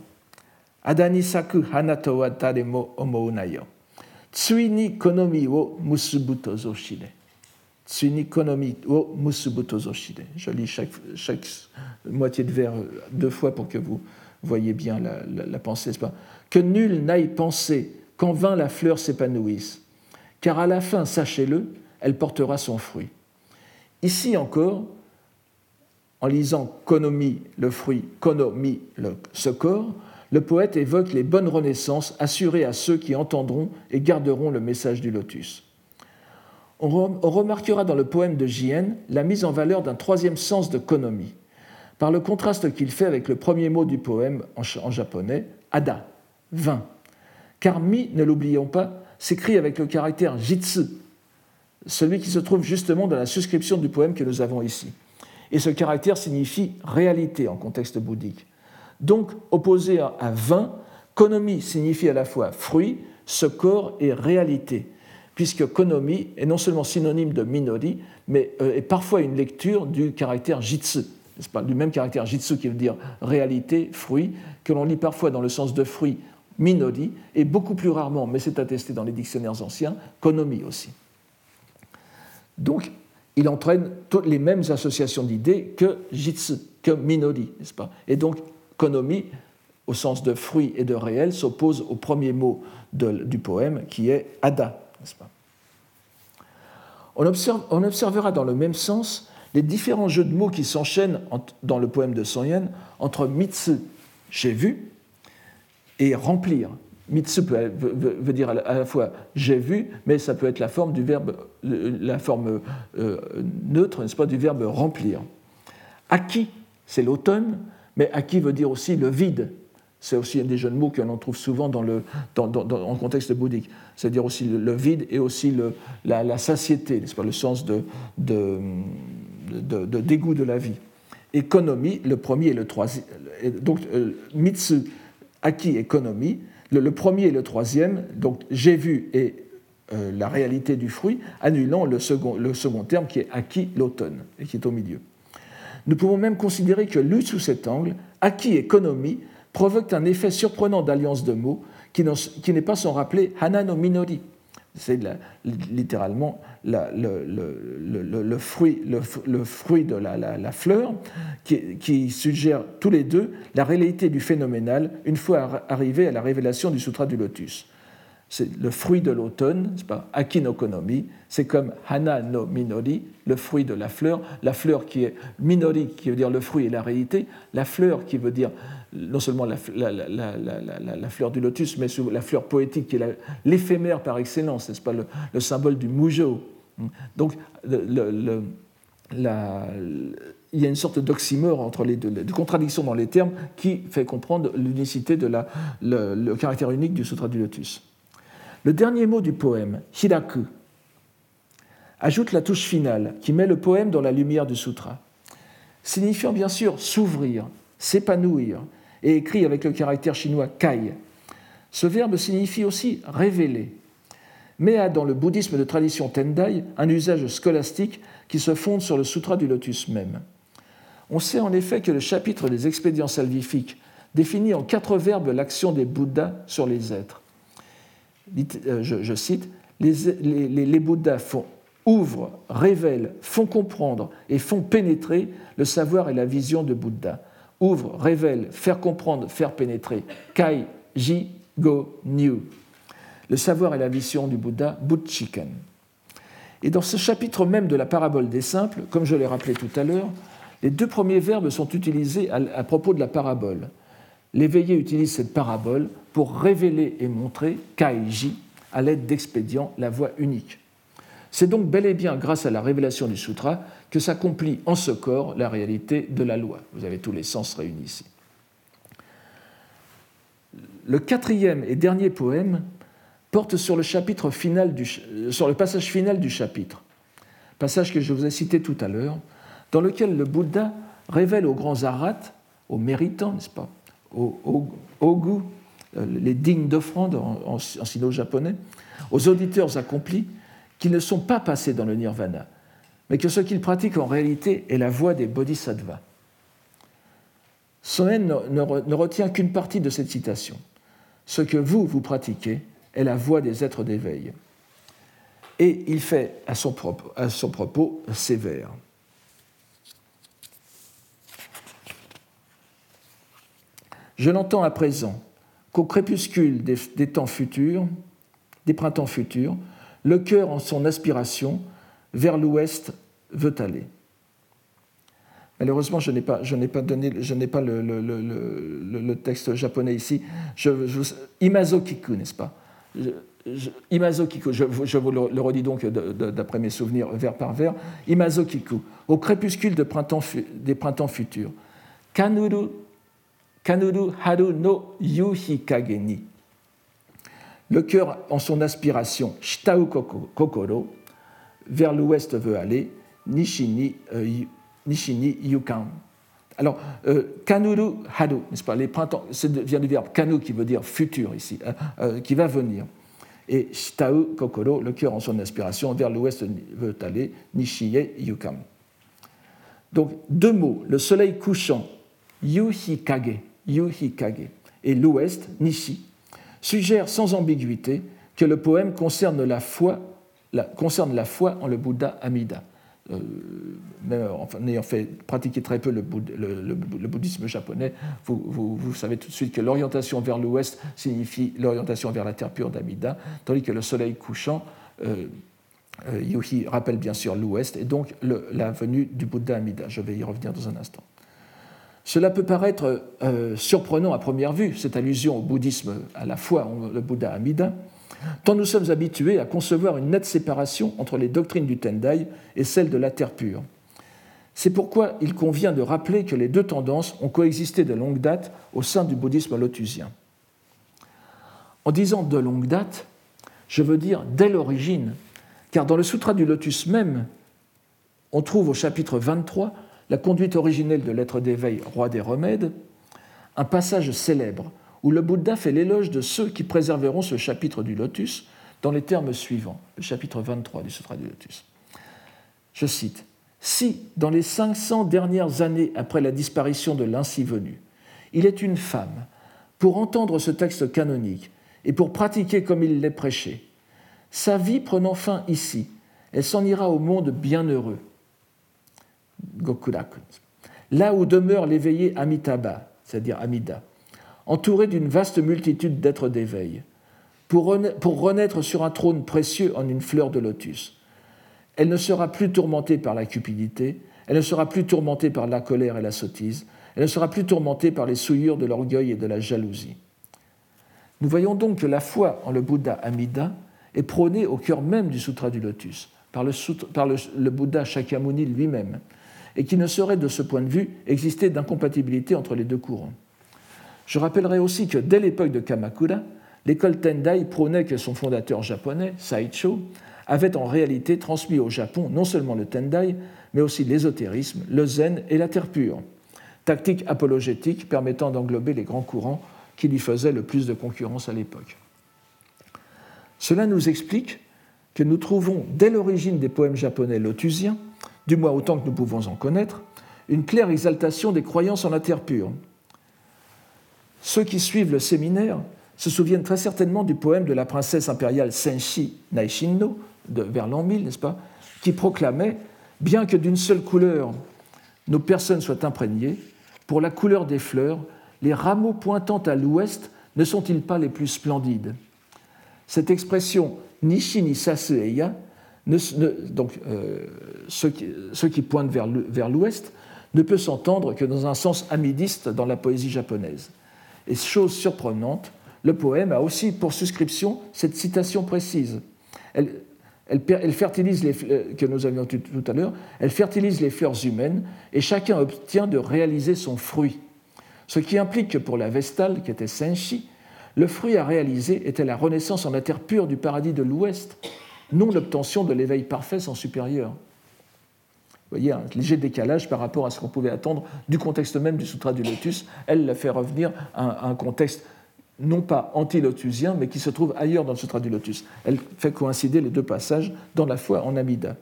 Adani saku hanato wa taremo omou nayo. Tsui ni konomi wo musubu tozoshide. Tsui ni konomi wo musubu tozoshide. Je lis chaque, moitié de vers deux fois pour que vous voyez bien la, la, la pensée. Pas que nul n'aille penser qu'en vain la fleur s'épanouisse car à la fin, sachez-le, elle portera son fruit. Ici encore, en lisant Konomi, le fruit, Konomi, le, ce corps, le poète évoque les bonnes renaissances assurées à ceux qui entendront et garderont le message du lotus. On, remarquera dans le poème de Jien la mise en valeur d'un troisième sens de Konomi, par le contraste qu'il fait avec le premier mot du poème en, japonais, Ada, vin. Car mi, ne l'oublions pas, s'écrit avec le caractère jitsu, celui qui se trouve justement dans la suscription du poème que nous avons ici. Et ce caractère signifie réalité en contexte bouddhique. Donc, opposé à vin, konomi signifie à la fois fruit, ce corps et réalité, puisque konomi est non seulement synonyme de minori, mais euh, est parfois une lecture du caractère jitsu, pas, du même caractère jitsu qui veut dire réalité, fruit, que l'on lit parfois dans le sens de fruit Minodi, et beaucoup plus rarement, mais c'est attesté dans les dictionnaires anciens, Konomi aussi. Donc, il entraîne toutes les mêmes associations d'idées que Jitsu, que Minodi, n'est-ce pas? Et donc, Konomi, au sens de fruit et de réel, s'oppose au premier mot du poème qui est Ada, n'est-ce pas? On, observera dans le même sens les différents jeux de mots qui s'enchaînent dans le poème de Son entre Mitsu, j'ai vu, et remplir. Mitsu veut, dire à la fois j'ai vu, mais ça peut être la forme du verbe, la forme euh, neutre, n'est-ce pas, du verbe remplir. Aki, c'est l'automne, mais aki veut dire aussi le vide. C'est aussi un des jeunes mots que l'on trouve souvent dans le, dans, en contexte bouddhique. C'est-à-dire aussi le, vide et aussi le, la, satiété, n'est-ce pas, le sens de, de, de, dégoût de la vie. Économie, le premier et le troisième. Donc, euh, Mitsu acquis économie, le, premier et le troisième, donc j'ai vu et euh, la réalité du fruit, annulant le second, le second terme qui est acquis l'automne et qui est au milieu. Nous pouvons même considérer que lu sous cet angle, acquis économie provoquent un effet surprenant d'alliance de mots qui n'est pas sans rappeler Hanano Minori. C'est littéralement le, fruit, de la, fleur qui, qui, suggère tous les deux la réalité du phénoménal une fois arrivé à la révélation du Sutra du Lotus. C'est le fruit de l'automne, c'est pas Akinokonomi, c'est comme Hana no Minori, le fruit de la fleur, la fleur qui est Minori, qui veut dire le fruit et la réalité, la fleur qui veut dire non seulement la, fleur du lotus, mais la fleur poétique qui est l'éphémère par excellence, n'est-ce pas, le, symbole du mujo. Donc, il y a une sorte d'oxymore entre les deux, de contradiction dans les termes qui fait comprendre l'unicité de le caractère unique du Sutra du lotus. Le dernier mot du poème, Hiraku, ajoute la touche finale qui met le poème dans la lumière du sutra, signifiant bien sûr s'ouvrir, s'épanouir, et écrit avec le caractère chinois kai. Ce verbe signifie aussi révéler, mais a dans le bouddhisme de tradition Tendai un usage scolastique qui se fonde sur le sutra du lotus même. On sait en effet que le chapitre des expédients salvifiques définit en quatre verbes l'action des Bouddhas sur les êtres. Euh, je, cite, les, Bouddhas ouvrent, révèlent, font comprendre et font pénétrer le savoir et la vision de Bouddha. Ouvre, révèle, faire comprendre, faire pénétrer. Kai, Ji, Go, New. Le savoir et la vision du Bouddha, Butchiken. Et dans ce chapitre même de la parabole des simples, comme je l'ai rappelé tout à l'heure, les deux premiers verbes sont utilisés à propos de la parabole. L'éveillé utilise cette parabole pour révéler et montrer Kaiji à l'aide d'expédients la voie unique. C'est donc bel et bien grâce à la révélation du sutra que s'accomplit en ce corps la réalité de la loi. Vous avez tous les sens réunis ici. Le quatrième et dernier poème porte sur le, le passage final du chapitre, passage que je vous ai cité tout à l'heure, dans lequel le Bouddha révèle aux grands arates, aux méritants, n'est-ce pas, aux, goûts, euh, les dignes d'offrande en, sino-japonais, aux auditeurs accomplis, qu'ils ne sont pas passés dans le nirvana, mais que ce qu'ils pratiquent en réalité est la voie des bodhisattvas. Soen ne, retient qu'une partie de cette citation. Ce que vous, vous pratiquez est la voie des êtres d'éveil. Et il fait à son propos, à son sévère. Je l'entends à présent qu'au crépuscule des, temps futurs, des printemps futurs, le cœur en son aspiration vers l'ouest veut aller. Malheureusement, je n'ai pas, pas, donné, je n'ai pas le, le, texte japonais ici. Je, Imazokiku, n'est-ce pas? Je, Imazokiku, je, vous le, redis donc d'après mes souvenirs, vers par vers. Imazokiku, au crépuscule de printemps, des printemps futurs. Kanuru Kanuru haru no yuhi kage Le cœur en son aspiration, shitau kokoro, vers l'ouest veut aller, nishini, euh, nishini yukan. Alors, euh, kanuru haru, n'est-ce pas Les printemps, ça vient du verbe kanu qui veut dire futur ici, euh, euh, qui va venir. Et shitau kokoro, le cœur en son aspiration, vers l'ouest veut aller, nishiye yukan. Donc, deux mots, le soleil couchant, yuhi kage, Yuhikage, et l'ouest, Nishi, suggèrent sans ambiguïté que le poème concerne la foi, concerne la foi en le Bouddha Amida. Euh, en ayant fait pratiquer très peu le, bouddhisme japonais, vous, savez tout de suite que l'orientation vers l'ouest signifie l'orientation vers la terre pure d'Amida, tandis que le soleil couchant, euh, euh, Yuhi rappelle bien sûr l'ouest, et donc la venue du Bouddha Amida. Je vais y revenir dans un instant. Cela peut paraître euh, surprenant à première vue, cette allusion au bouddhisme à la fois, le Bouddha Amida, tant nous sommes habitués à concevoir une nette séparation entre les doctrines du Tendai et celles de la terre pure. C'est pourquoi il convient de rappeler que les deux tendances ont coexisté de longue date au sein du bouddhisme lotusien. En disant de longue date, je veux dire dès l'origine, car dans le Sutra du Lotus même, on trouve au chapitre 23 la conduite originelle de l'être d'éveil, roi des remèdes, un passage célèbre où le Bouddha fait l'éloge de ceux qui préserveront ce chapitre du lotus dans les termes suivants, le chapitre 23 du Sutra du lotus. Je cite Si, dans les 500 dernières années après la disparition de l'ainsi venu, il est une femme pour entendre ce texte canonique et pour pratiquer comme il l'est prêché. Sa vie prenant fin ici, elle s'en ira au monde bienheureux, Gokuraku, là où demeure l'éveillé Amitabha, c'est-à-dire Amida, entouré d'une vaste multitude d'êtres d'éveil, pour renaître sur un trône précieux en une fleur de lotus. Elle ne sera plus tourmentée par la cupidité, elle ne sera plus tourmentée par la colère et la sottise, elle ne sera plus tourmentée par les souillures de l'orgueil et de la jalousie. Nous voyons donc que la foi en le Bouddha Amida est prônée au cœur même du Sutra du Lotus, par le, par le Bouddha Shakyamuni lui-même, et qui ne saurait de ce point de vue exister d'incompatibilité entre les deux courants. Je rappellerai aussi que dès l'époque de Kamakura, l'école Tendai prônait que son fondateur japonais, Saicho, avait en réalité transmis au Japon non seulement le Tendai, mais aussi l'ésotérisme, le zen et la terre pure, tactique apologétique permettant d'englober les grands courants qui lui faisaient le plus de concurrence à l'époque. Cela nous explique que nous trouvons dès l'origine des poèmes japonais lotusiens, du moins autant que nous pouvons en connaître, une claire exaltation des croyances en la terre pure. Ceux qui suivent le séminaire se souviennent très certainement du poème de la princesse impériale Senshi Naishinno, de, vers l'an 1000, n'est-ce pas, qui proclamait Bien que d'une seule couleur nos personnes soient imprégnées, pour la couleur des fleurs, les rameaux pointant à l'ouest ne sont-ils pas les plus splendides? Cette expression Nishi ni Eya, donc euh, ceux, qui, pointent vers l'ouest, ne peut s'entendre que dans un sens amidiste dans la poésie japonaise. Et chose surprenante, le poème a aussi pour suscription cette citation précise. Elle, fertilise les que nous avions tout à l'heure, elle fertilise les fleurs humaines et chacun obtient de réaliser son fruit. Ce qui implique que pour la Vestale, qui était Senshi, le fruit à réaliser était la renaissance en la terre pure du paradis de l'Ouest, non l'obtention de l'éveil parfait sans supérieur. Voyez, un léger décalage par rapport à ce qu'on pouvait attendre du contexte même du Sutra du Lotus. Elle le fait revenir à un contexte non pas anti-lotusien, mais qui se trouve ailleurs dans le Sutra du Lotus. Elle fait coïncider les deux passages dans la foi en Amida.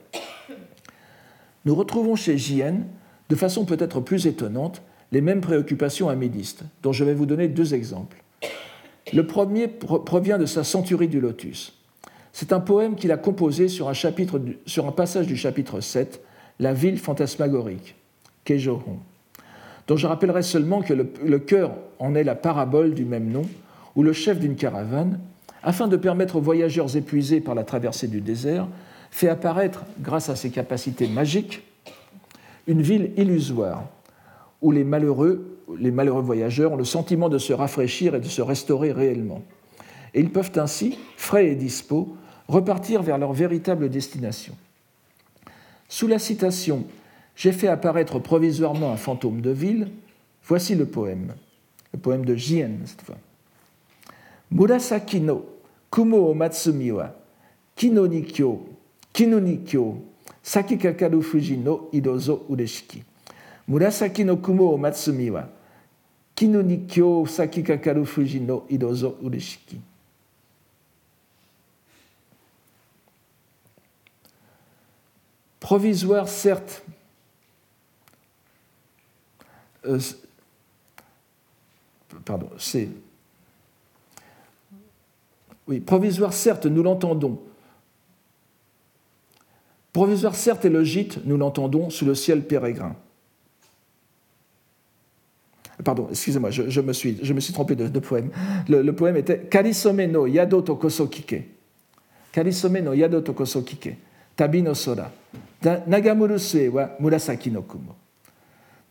Nous retrouvons chez Jien, de façon peut-être plus étonnante, les mêmes préoccupations amidistes, dont je vais vous donner deux exemples. Le premier provient de sa Centurie du Lotus. C'est un poème qu'il a composé sur un, sur un passage du chapitre 7, La ville fantasmagorique, Kejohon, dont je rappellerai seulement que le, le cœur en est la parabole du même nom, où le chef d'une caravane, afin de permettre aux voyageurs épuisés par la traversée du désert, fait apparaître, grâce à ses capacités magiques, une ville illusoire, où les malheureux, les malheureux voyageurs ont le sentiment de se rafraîchir et de se restaurer réellement. Et ils peuvent ainsi, frais et dispos, repartir vers leur véritable destination. Sous la citation J'ai fait apparaître provisoirement un fantôme de ville, voici le poème, le poème de Jien cette fois. Murasaki no kumo o matsumi wa kino ni kyo, kino ni kyo, saki kakaru fuji no idozo ureshiki. Murasaki no kumo o matsumi wa kino ni kyo, saki kakaru fuji no idozo ureshiki. Provisoire, certes, euh, pardon, c'est oui, provisoire, certes, nous l'entendons. Provisoire, certes, est le gîte, nous l'entendons, sous le ciel pérégrin. Pardon, excusez-moi, je, me suis, je me suis trompé de, poème. Le, poème était Karisome no yado tokoso kike. Karisome no yado tokoso kike. Tabi no sora. Nagamuru sue wa murasaki no kumo.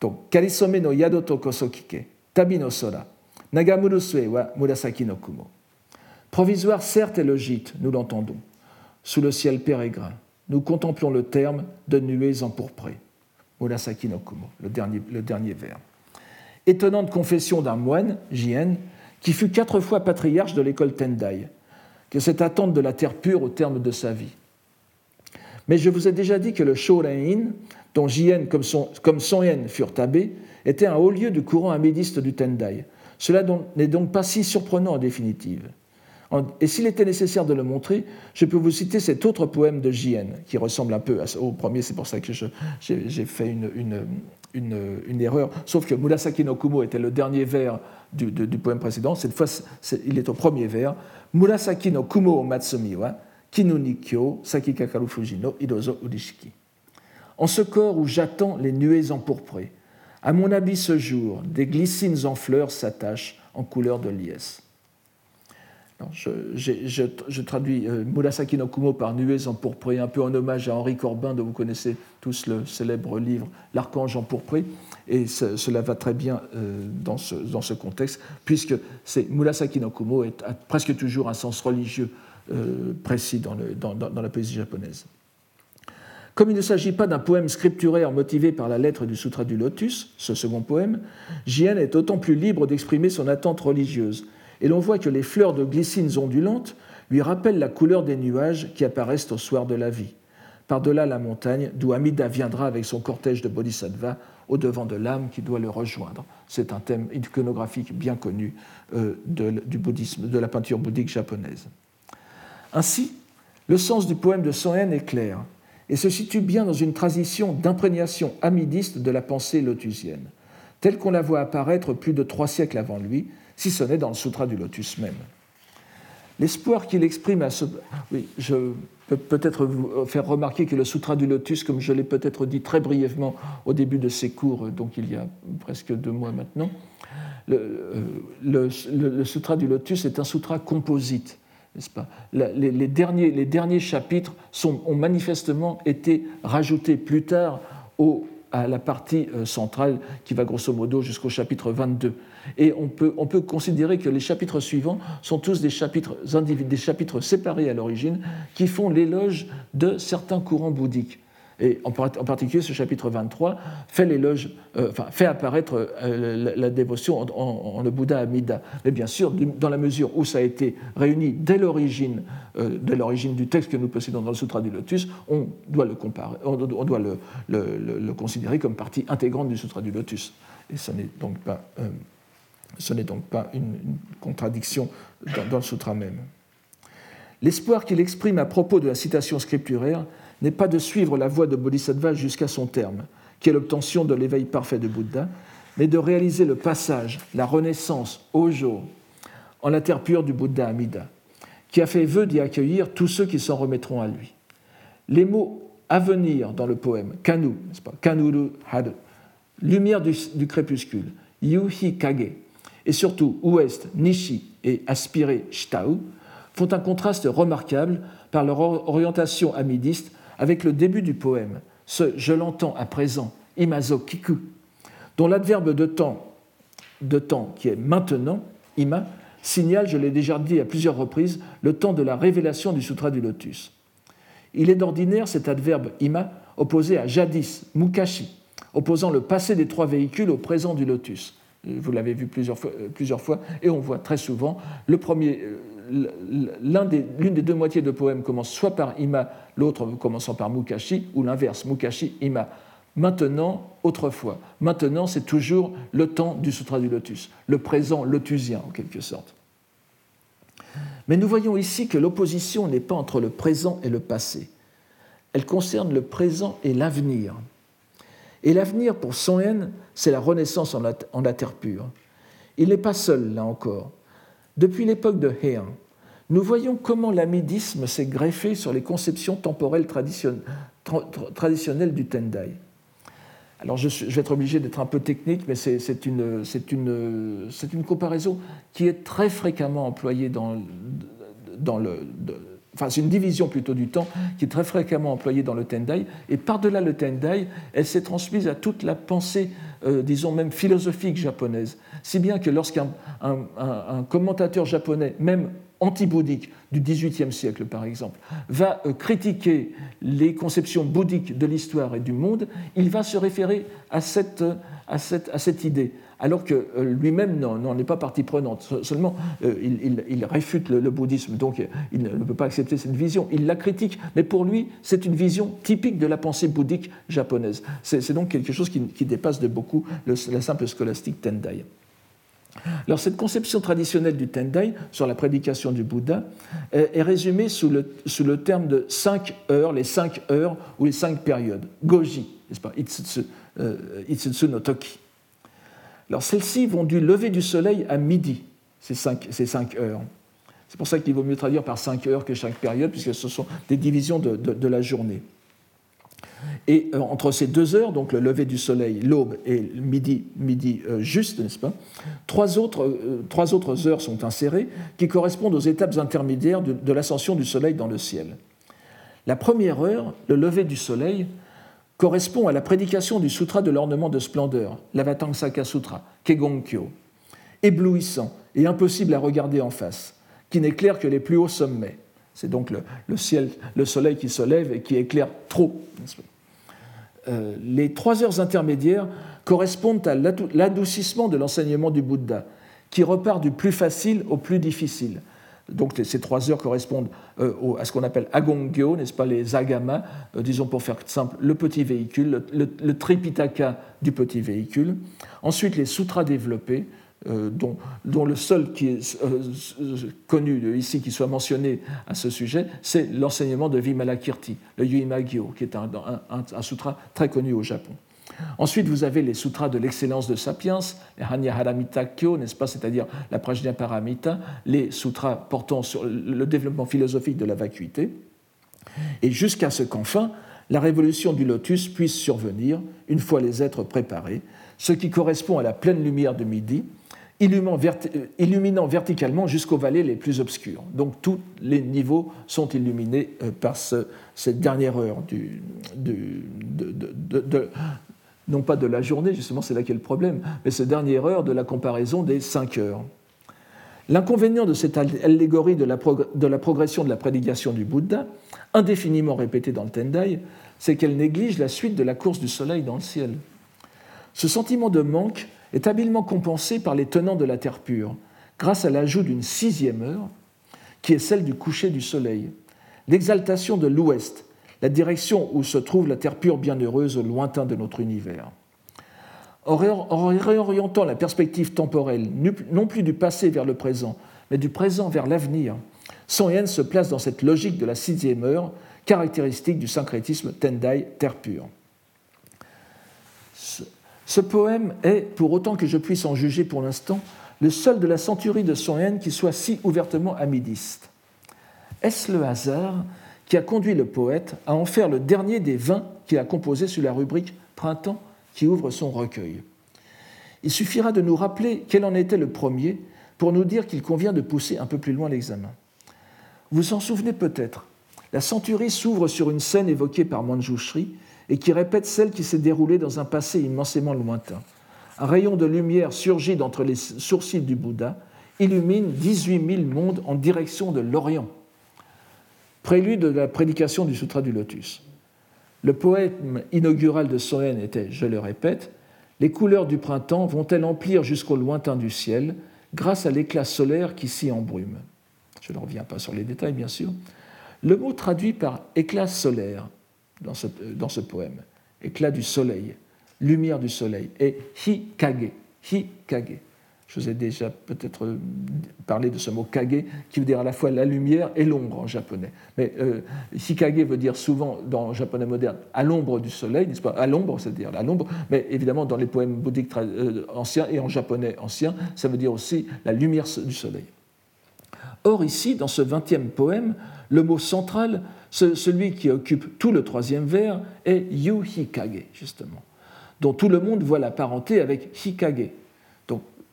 Donc, Karisome no yado tokoso kike. Tabi no sora. Nagamuru sue wa murasaki no kumo. Provisoire, certes, est le gîte, nous l'entendons. Sous le ciel pérégrin, nous contemplons le terme de nuées empourprées. Murasaki no Kumo, le dernier, le dernier vers. Étonnante confession d'un moine, Jien, qui fut quatre fois patriarche de l'école Tendai, que cette attente de la terre pure au terme de sa vie. Mais je vous ai déjà dit que le Shoren-in, dont Jien comme son, comme furent abbés, était un haut lieu du courant amédiste du Tendai. Cela n'est donc pas si surprenant en définitive. Et s'il était nécessaire de le montrer, je peux vous citer cet autre poème de J.N., qui ressemble un peu au premier, c'est pour ça que j'ai fait une, une, erreur, sauf que Murasaki no Kumo était le dernier vers du, poème précédent. Cette fois, il est au premier vers. Murasaki no Kumo o Matsumi wa Kinu ni Kyo Sakikakaru Fuji no Idozo Urishiki. En ce corps où j'attends les nuées empourprées, à mon habit ce jour, des glycines en fleurs s'attachent en couleur de liesse. Je, traduis euh, Murasaki no Kumo par Nuées empourprées, un peu en hommage à Henri Corbin, dont vous connaissez tous le célèbre livre L'archange empourpré, et cela va très bien euh, dans, ce, dans, ce, contexte, puisque Murasaki no Kumo est, a presque toujours un sens religieux précis dans, la poésie japonaise. Comme il ne s'agit pas d'un poème scripturaire motivé par la lettre du Sutra du Lotus, ce second poème, Jien est d'autant plus libre d'exprimer son attente religieuse, et l'on voit que les fleurs de glycines ondulantes lui rappellent la couleur des nuages qui apparaissent au soir de la vie, par-delà la montagne d'où Amida viendra avec son cortège de bodhisattvas au devant de l'âme qui doit le rejoindre. C'est un thème iconographique bien connu euh, du bouddhisme, de la peinture bouddhique japonaise. Ainsi, le sens du poème de Soen est clair et se situe bien dans une transition d'imprégnation amidiste de la pensée lotusienne, telle qu'on la voit apparaître plus de trois siècles avant lui, si ce n'est dans le Sutra du Lotus même. L'espoir qu'il exprime à ce... Oui, je peux peut-être vous faire remarquer que le Sutra du Lotus, comme je l'ai peut-être dit très brièvement au début de ces cours, donc il y a presque deux mois maintenant, le, le, Sutra du Lotus est un sutra composite, les, derniers, chapitres ont manifestement été rajoutés plus tard à la partie euh, centrale qui va grosso modo jusqu'au chapitre 22. Et on peut, on peut, considérer que les chapitres suivants sont tous des chapitres séparés à l'origine qui font l'éloge de certains courants bouddhiques. Et en, particulier, ce chapitre 23 fait, l'éloge, euh, enfin, fait apparaître euh, la, dévotion en, le Bouddha Amida. Mais bien sûr, dans la mesure où ça a été réuni dès l'origine, euh, l'origine du texte que nous possédons dans le Sutra du Lotus, on doit le, comparer, on, doit le, considérer comme partie intégrante du Sutra du Lotus. Et ce n'est donc pas, ce n'est donc pas une, contradiction dans, dans le Sutra même. L'espoir qu'il exprime à propos de la citation scripturaire n'est pas de suivre la voie de Bodhisattva jusqu'à son terme, qui est l'obtention de l'éveil parfait de Bouddha, mais de réaliser le passage, la renaissance au jour, en la terre pure du Bouddha Amida, qui a fait vœu d'y accueillir tous ceux qui s'en remettront à lui. Les mots à venir dans le poème, Kanu, pas, Kanuru Had, lumière du, crépuscule, Yuhi Kage, et surtout ouest, Nishi et aspiré Shitau, font un contraste remarquable par leur orientation amidiste avec le début du poème, ce je l'entends à présent, imazo kiku, dont l'adverbe de temps, de temps qui est maintenant, ima, signale, je l'ai déjà dit à plusieurs reprises, le temps de la révélation du Sutra du Lotus. Il est d'ordinaire cet adverbe ima opposé à jadis, mukashi, opposant le passé des trois véhicules au présent du lotus. Vous l'avez vu plusieurs fois, fois, et on voit très souvent le premier, euh, l'une des, deux moitiés de poème commence soit par Ima, l'autre commençant par Mukashi, ou l'inverse, Mukashi, Ima. Maintenant, autrefois. Maintenant, c'est toujours le temps du Sutra du Lotus, le présent lotusien en quelque sorte. Mais nous voyons ici que l'opposition n'est pas entre le présent et le passé. Elle concerne le présent et l'avenir. Et l'avenir, pour Son c'est la renaissance en la terre pure. Il n'est pas seul, là encore. Depuis l'époque de Heian, nous voyons comment l'amidisme s'est greffé sur les conceptions temporelles traditionnelles du Tendai. Alors je, vais être obligé d'être un peu technique, mais c'est une, comparaison qui est très fréquemment employée dans, le... enfin, c'est une division plutôt du temps qui est très fréquemment employée dans le Tendai, et par-delà le Tendai, elle s'est transmise à toute la pensée, euh, disons même philosophique japonaise. Si bien que lorsqu'un commentateur japonais, même anti-bouddhique du XVIIIe siècle par exemple, va euh, critiquer les conceptions bouddhiques de l'histoire et du monde, il va se référer à cette, à cette, à cette idée, alors que euh, lui-même n'en est pas partie prenante. Seulement, euh, il, réfute le, bouddhisme, donc il ne peut pas accepter cette vision. Il la critique, mais pour lui, c'est une vision typique de la pensée bouddhique japonaise. C'est donc quelque chose qui, dépasse de beaucoup la simple scolastique Tendai. Alors cette conception traditionnelle du Tendai sur la prédication du Bouddha est, résumée sous le, sous le, terme de cinq heures, les cinq heures ou les cinq périodes. Goji, n'est-ce pas? Itsutsu no Toki. Alors celles-ci vont du lever du soleil à midi, ces cinq, heures. C'est pour ça qu'il vaut mieux traduire par cinq heures que chaque période, puisque ce sont des divisions de, la journée. Et euh, entre ces deux heures, donc le lever du soleil, l'aube et midi, midi euh, juste, n'est-ce pas, trois autres, euh, trois autres heures sont insérées qui correspondent aux étapes intermédiaires de l'ascension du soleil dans le ciel. La première heure, le lever du soleil, correspond à la prédication du sutra de l'ornement de splendeur, l'Avatangsaka Sutra, Kegongkyo, éblouissant et impossible à regarder en face, qui n'éclaire que les plus hauts sommets. C'est donc le, le, ciel, le soleil qui se lève et qui éclaire trop. Euh, les trois heures intermédiaires correspondent à l'adoucissement de l'enseignement du Bouddha, qui repart du plus facile au plus difficile. Donc ces trois heures correspondent euh, à ce qu'on appelle agongyo, n'est-ce pas, les agama, euh, disons pour faire simple, le petit véhicule, le, tripitaka du petit véhicule. Ensuite, les sutras développés, euh, dont, le seul qui est connu ici, qui soit mentionné à ce sujet, c'est l'enseignement de Vimalakirti, le Yuimagyo, qui est un, sutra très connu au Japon. Ensuite, vous avez les sutras de l'excellence de Sapiens, les Hanyaharamita Kyo, n'est-ce pas, c'est-à-dire la Prajnaparamita, les sutras portant sur le développement philosophique de la vacuité, et jusqu'à ce qu'enfin, la révolution du lotus puisse survenir, une fois les êtres préparés, ce qui correspond à la pleine lumière de midi, euh, illuminant verticalement jusqu'aux vallées les plus obscures. Donc tous les niveaux sont illuminés euh, par cette dernière heure de, non pas de la journée, justement c'est là qu'est le problème, mais cette dernière heure de la comparaison des cinq heures. L'inconvénient de cette allégorie de la, de la, progression de la prédication du Bouddha, indéfiniment répétée dans le Tendai, c'est qu'elle néglige la suite de la course du soleil dans le ciel. Ce sentiment de manque est habilement compensé par les tenants de la terre pure, grâce à l'ajout d'une sixième heure, qui est celle du coucher du soleil, l'exaltation de l'ouest, la direction où se trouve la terre pure bienheureuse au lointain de notre univers. En réorientant la perspective temporelle, non plus du passé vers le présent, mais du présent vers l'avenir, Son se place dans cette logique de la sixième heure, caractéristique du syncrétisme Tendai, terre pure. Ce poème est, pour autant que je puisse en juger pour l'instant, le seul de la centurie de Son qui soit si ouvertement amidiste. Est-ce le hasard qui a conduit le poète à en faire le dernier des vingt qu'il a composés sous la rubrique Printemps qui ouvre son recueil Il suffira de nous rappeler quel en était le premier pour nous dire qu'il convient de pousser un peu plus loin l'examen. Vous en souvenez peut-être, la centurie s'ouvre sur une scène évoquée par Manjushri et qui répète celle qui s'est déroulée dans un passé immensément lointain. Un rayon de lumière surgit d'entre les sourcils du Bouddha, illumine 18 000 mondes en direction de l'Orient. Prélude de la prédication du Sutra du Lotus. Le poème inaugural de Soen était, je le répète, Les couleurs du printemps vont-elles emplir jusqu'au lointain du ciel grâce à l'éclat solaire qui s'y embrume? Je ne reviens pas sur les détails, bien sûr. Le mot traduit par éclat solaire dans ce, poème. Éclat du soleil, lumière du soleil, et hikage, hikage. Je vous ai déjà peut-être parlé de ce mot kage, qui veut dire à la fois la lumière et l'ombre en japonais. Mais euh, hikage veut dire souvent, dans le japonais moderne, à l'ombre du soleil, n'est-ce pas? À l'ombre, c'est-à-dire à l'ombre, mais évidemment dans les poèmes bouddhiques euh, anciens et en japonais ancien, ça veut dire aussi la lumière du soleil. Or, ici, dans ce vingtième poème, le mot central celui qui occupe tout le troisième vers est Yu Hikage, justement, dont tout le monde voit la parenté avec Hikage.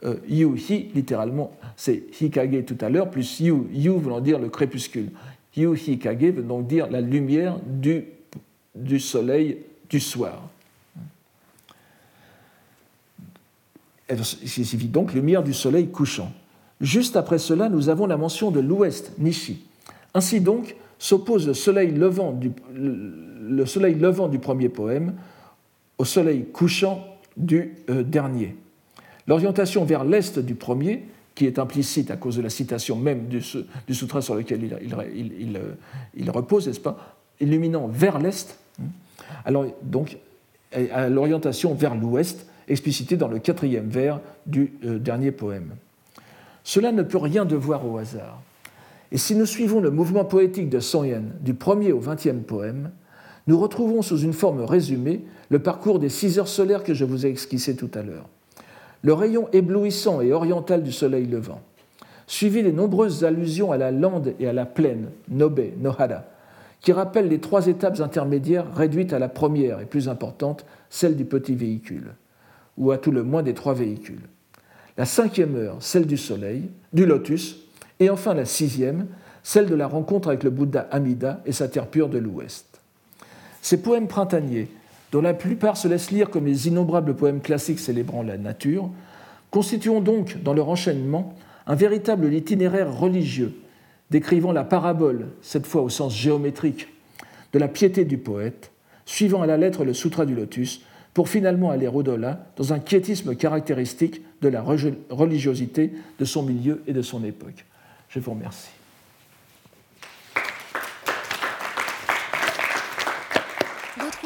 Donc, euh, Yu Hi, littéralement, c'est Hikage tout à l'heure, plus Yu, Yu voulant dire le crépuscule. Yu Hikage veut donc dire la lumière du, du soleil du soir. Il signifie donc lumière du soleil couchant. Juste après cela, nous avons la mention de l'ouest, Nishi. Ainsi donc, s'oppose le soleil levant du, le soleil levant du premier poème au soleil couchant du euh, dernier. L'orientation vers l'est du premier, qui est implicite à cause de la citation même du, du sur lequel il, il, euh, repose, n'est-ce pas, illuminant vers l'est, hein. alors donc l'orientation vers l'ouest, explicitée dans le quatrième vers du euh, dernier poème. Cela ne peut rien devoir au hasard. Et si nous suivons le mouvement poétique de Son Yen du premier au vingtième poème, nous retrouvons sous une forme résumée le parcours des six heures solaires que je vous ai esquissé tout à l'heure. Le rayon éblouissant et oriental du soleil levant, suivi les nombreuses allusions à la lande et à la plaine, Nobe, Nohara, qui rappellent les trois étapes intermédiaires réduites à la première et plus importante, celle du petit véhicule, ou à tout le moins des trois véhicules. La cinquième heure, celle du soleil, du lotus, et enfin la sixième, celle de la rencontre avec le Bouddha Amida et sa terre pure de l'Ouest. Ces poèmes printaniers, dont la plupart se laissent lire comme les innombrables poèmes classiques célébrant la nature, constituent donc, dans leur enchaînement, un véritable itinéraire religieux, décrivant la parabole, cette fois au sens géométrique, de la piété du poète, suivant à la lettre le Sutra du Lotus, pour finalement aller au-delà dans un quiétisme caractéristique de la religiosité de son milieu et de son époque. Je vous remercie.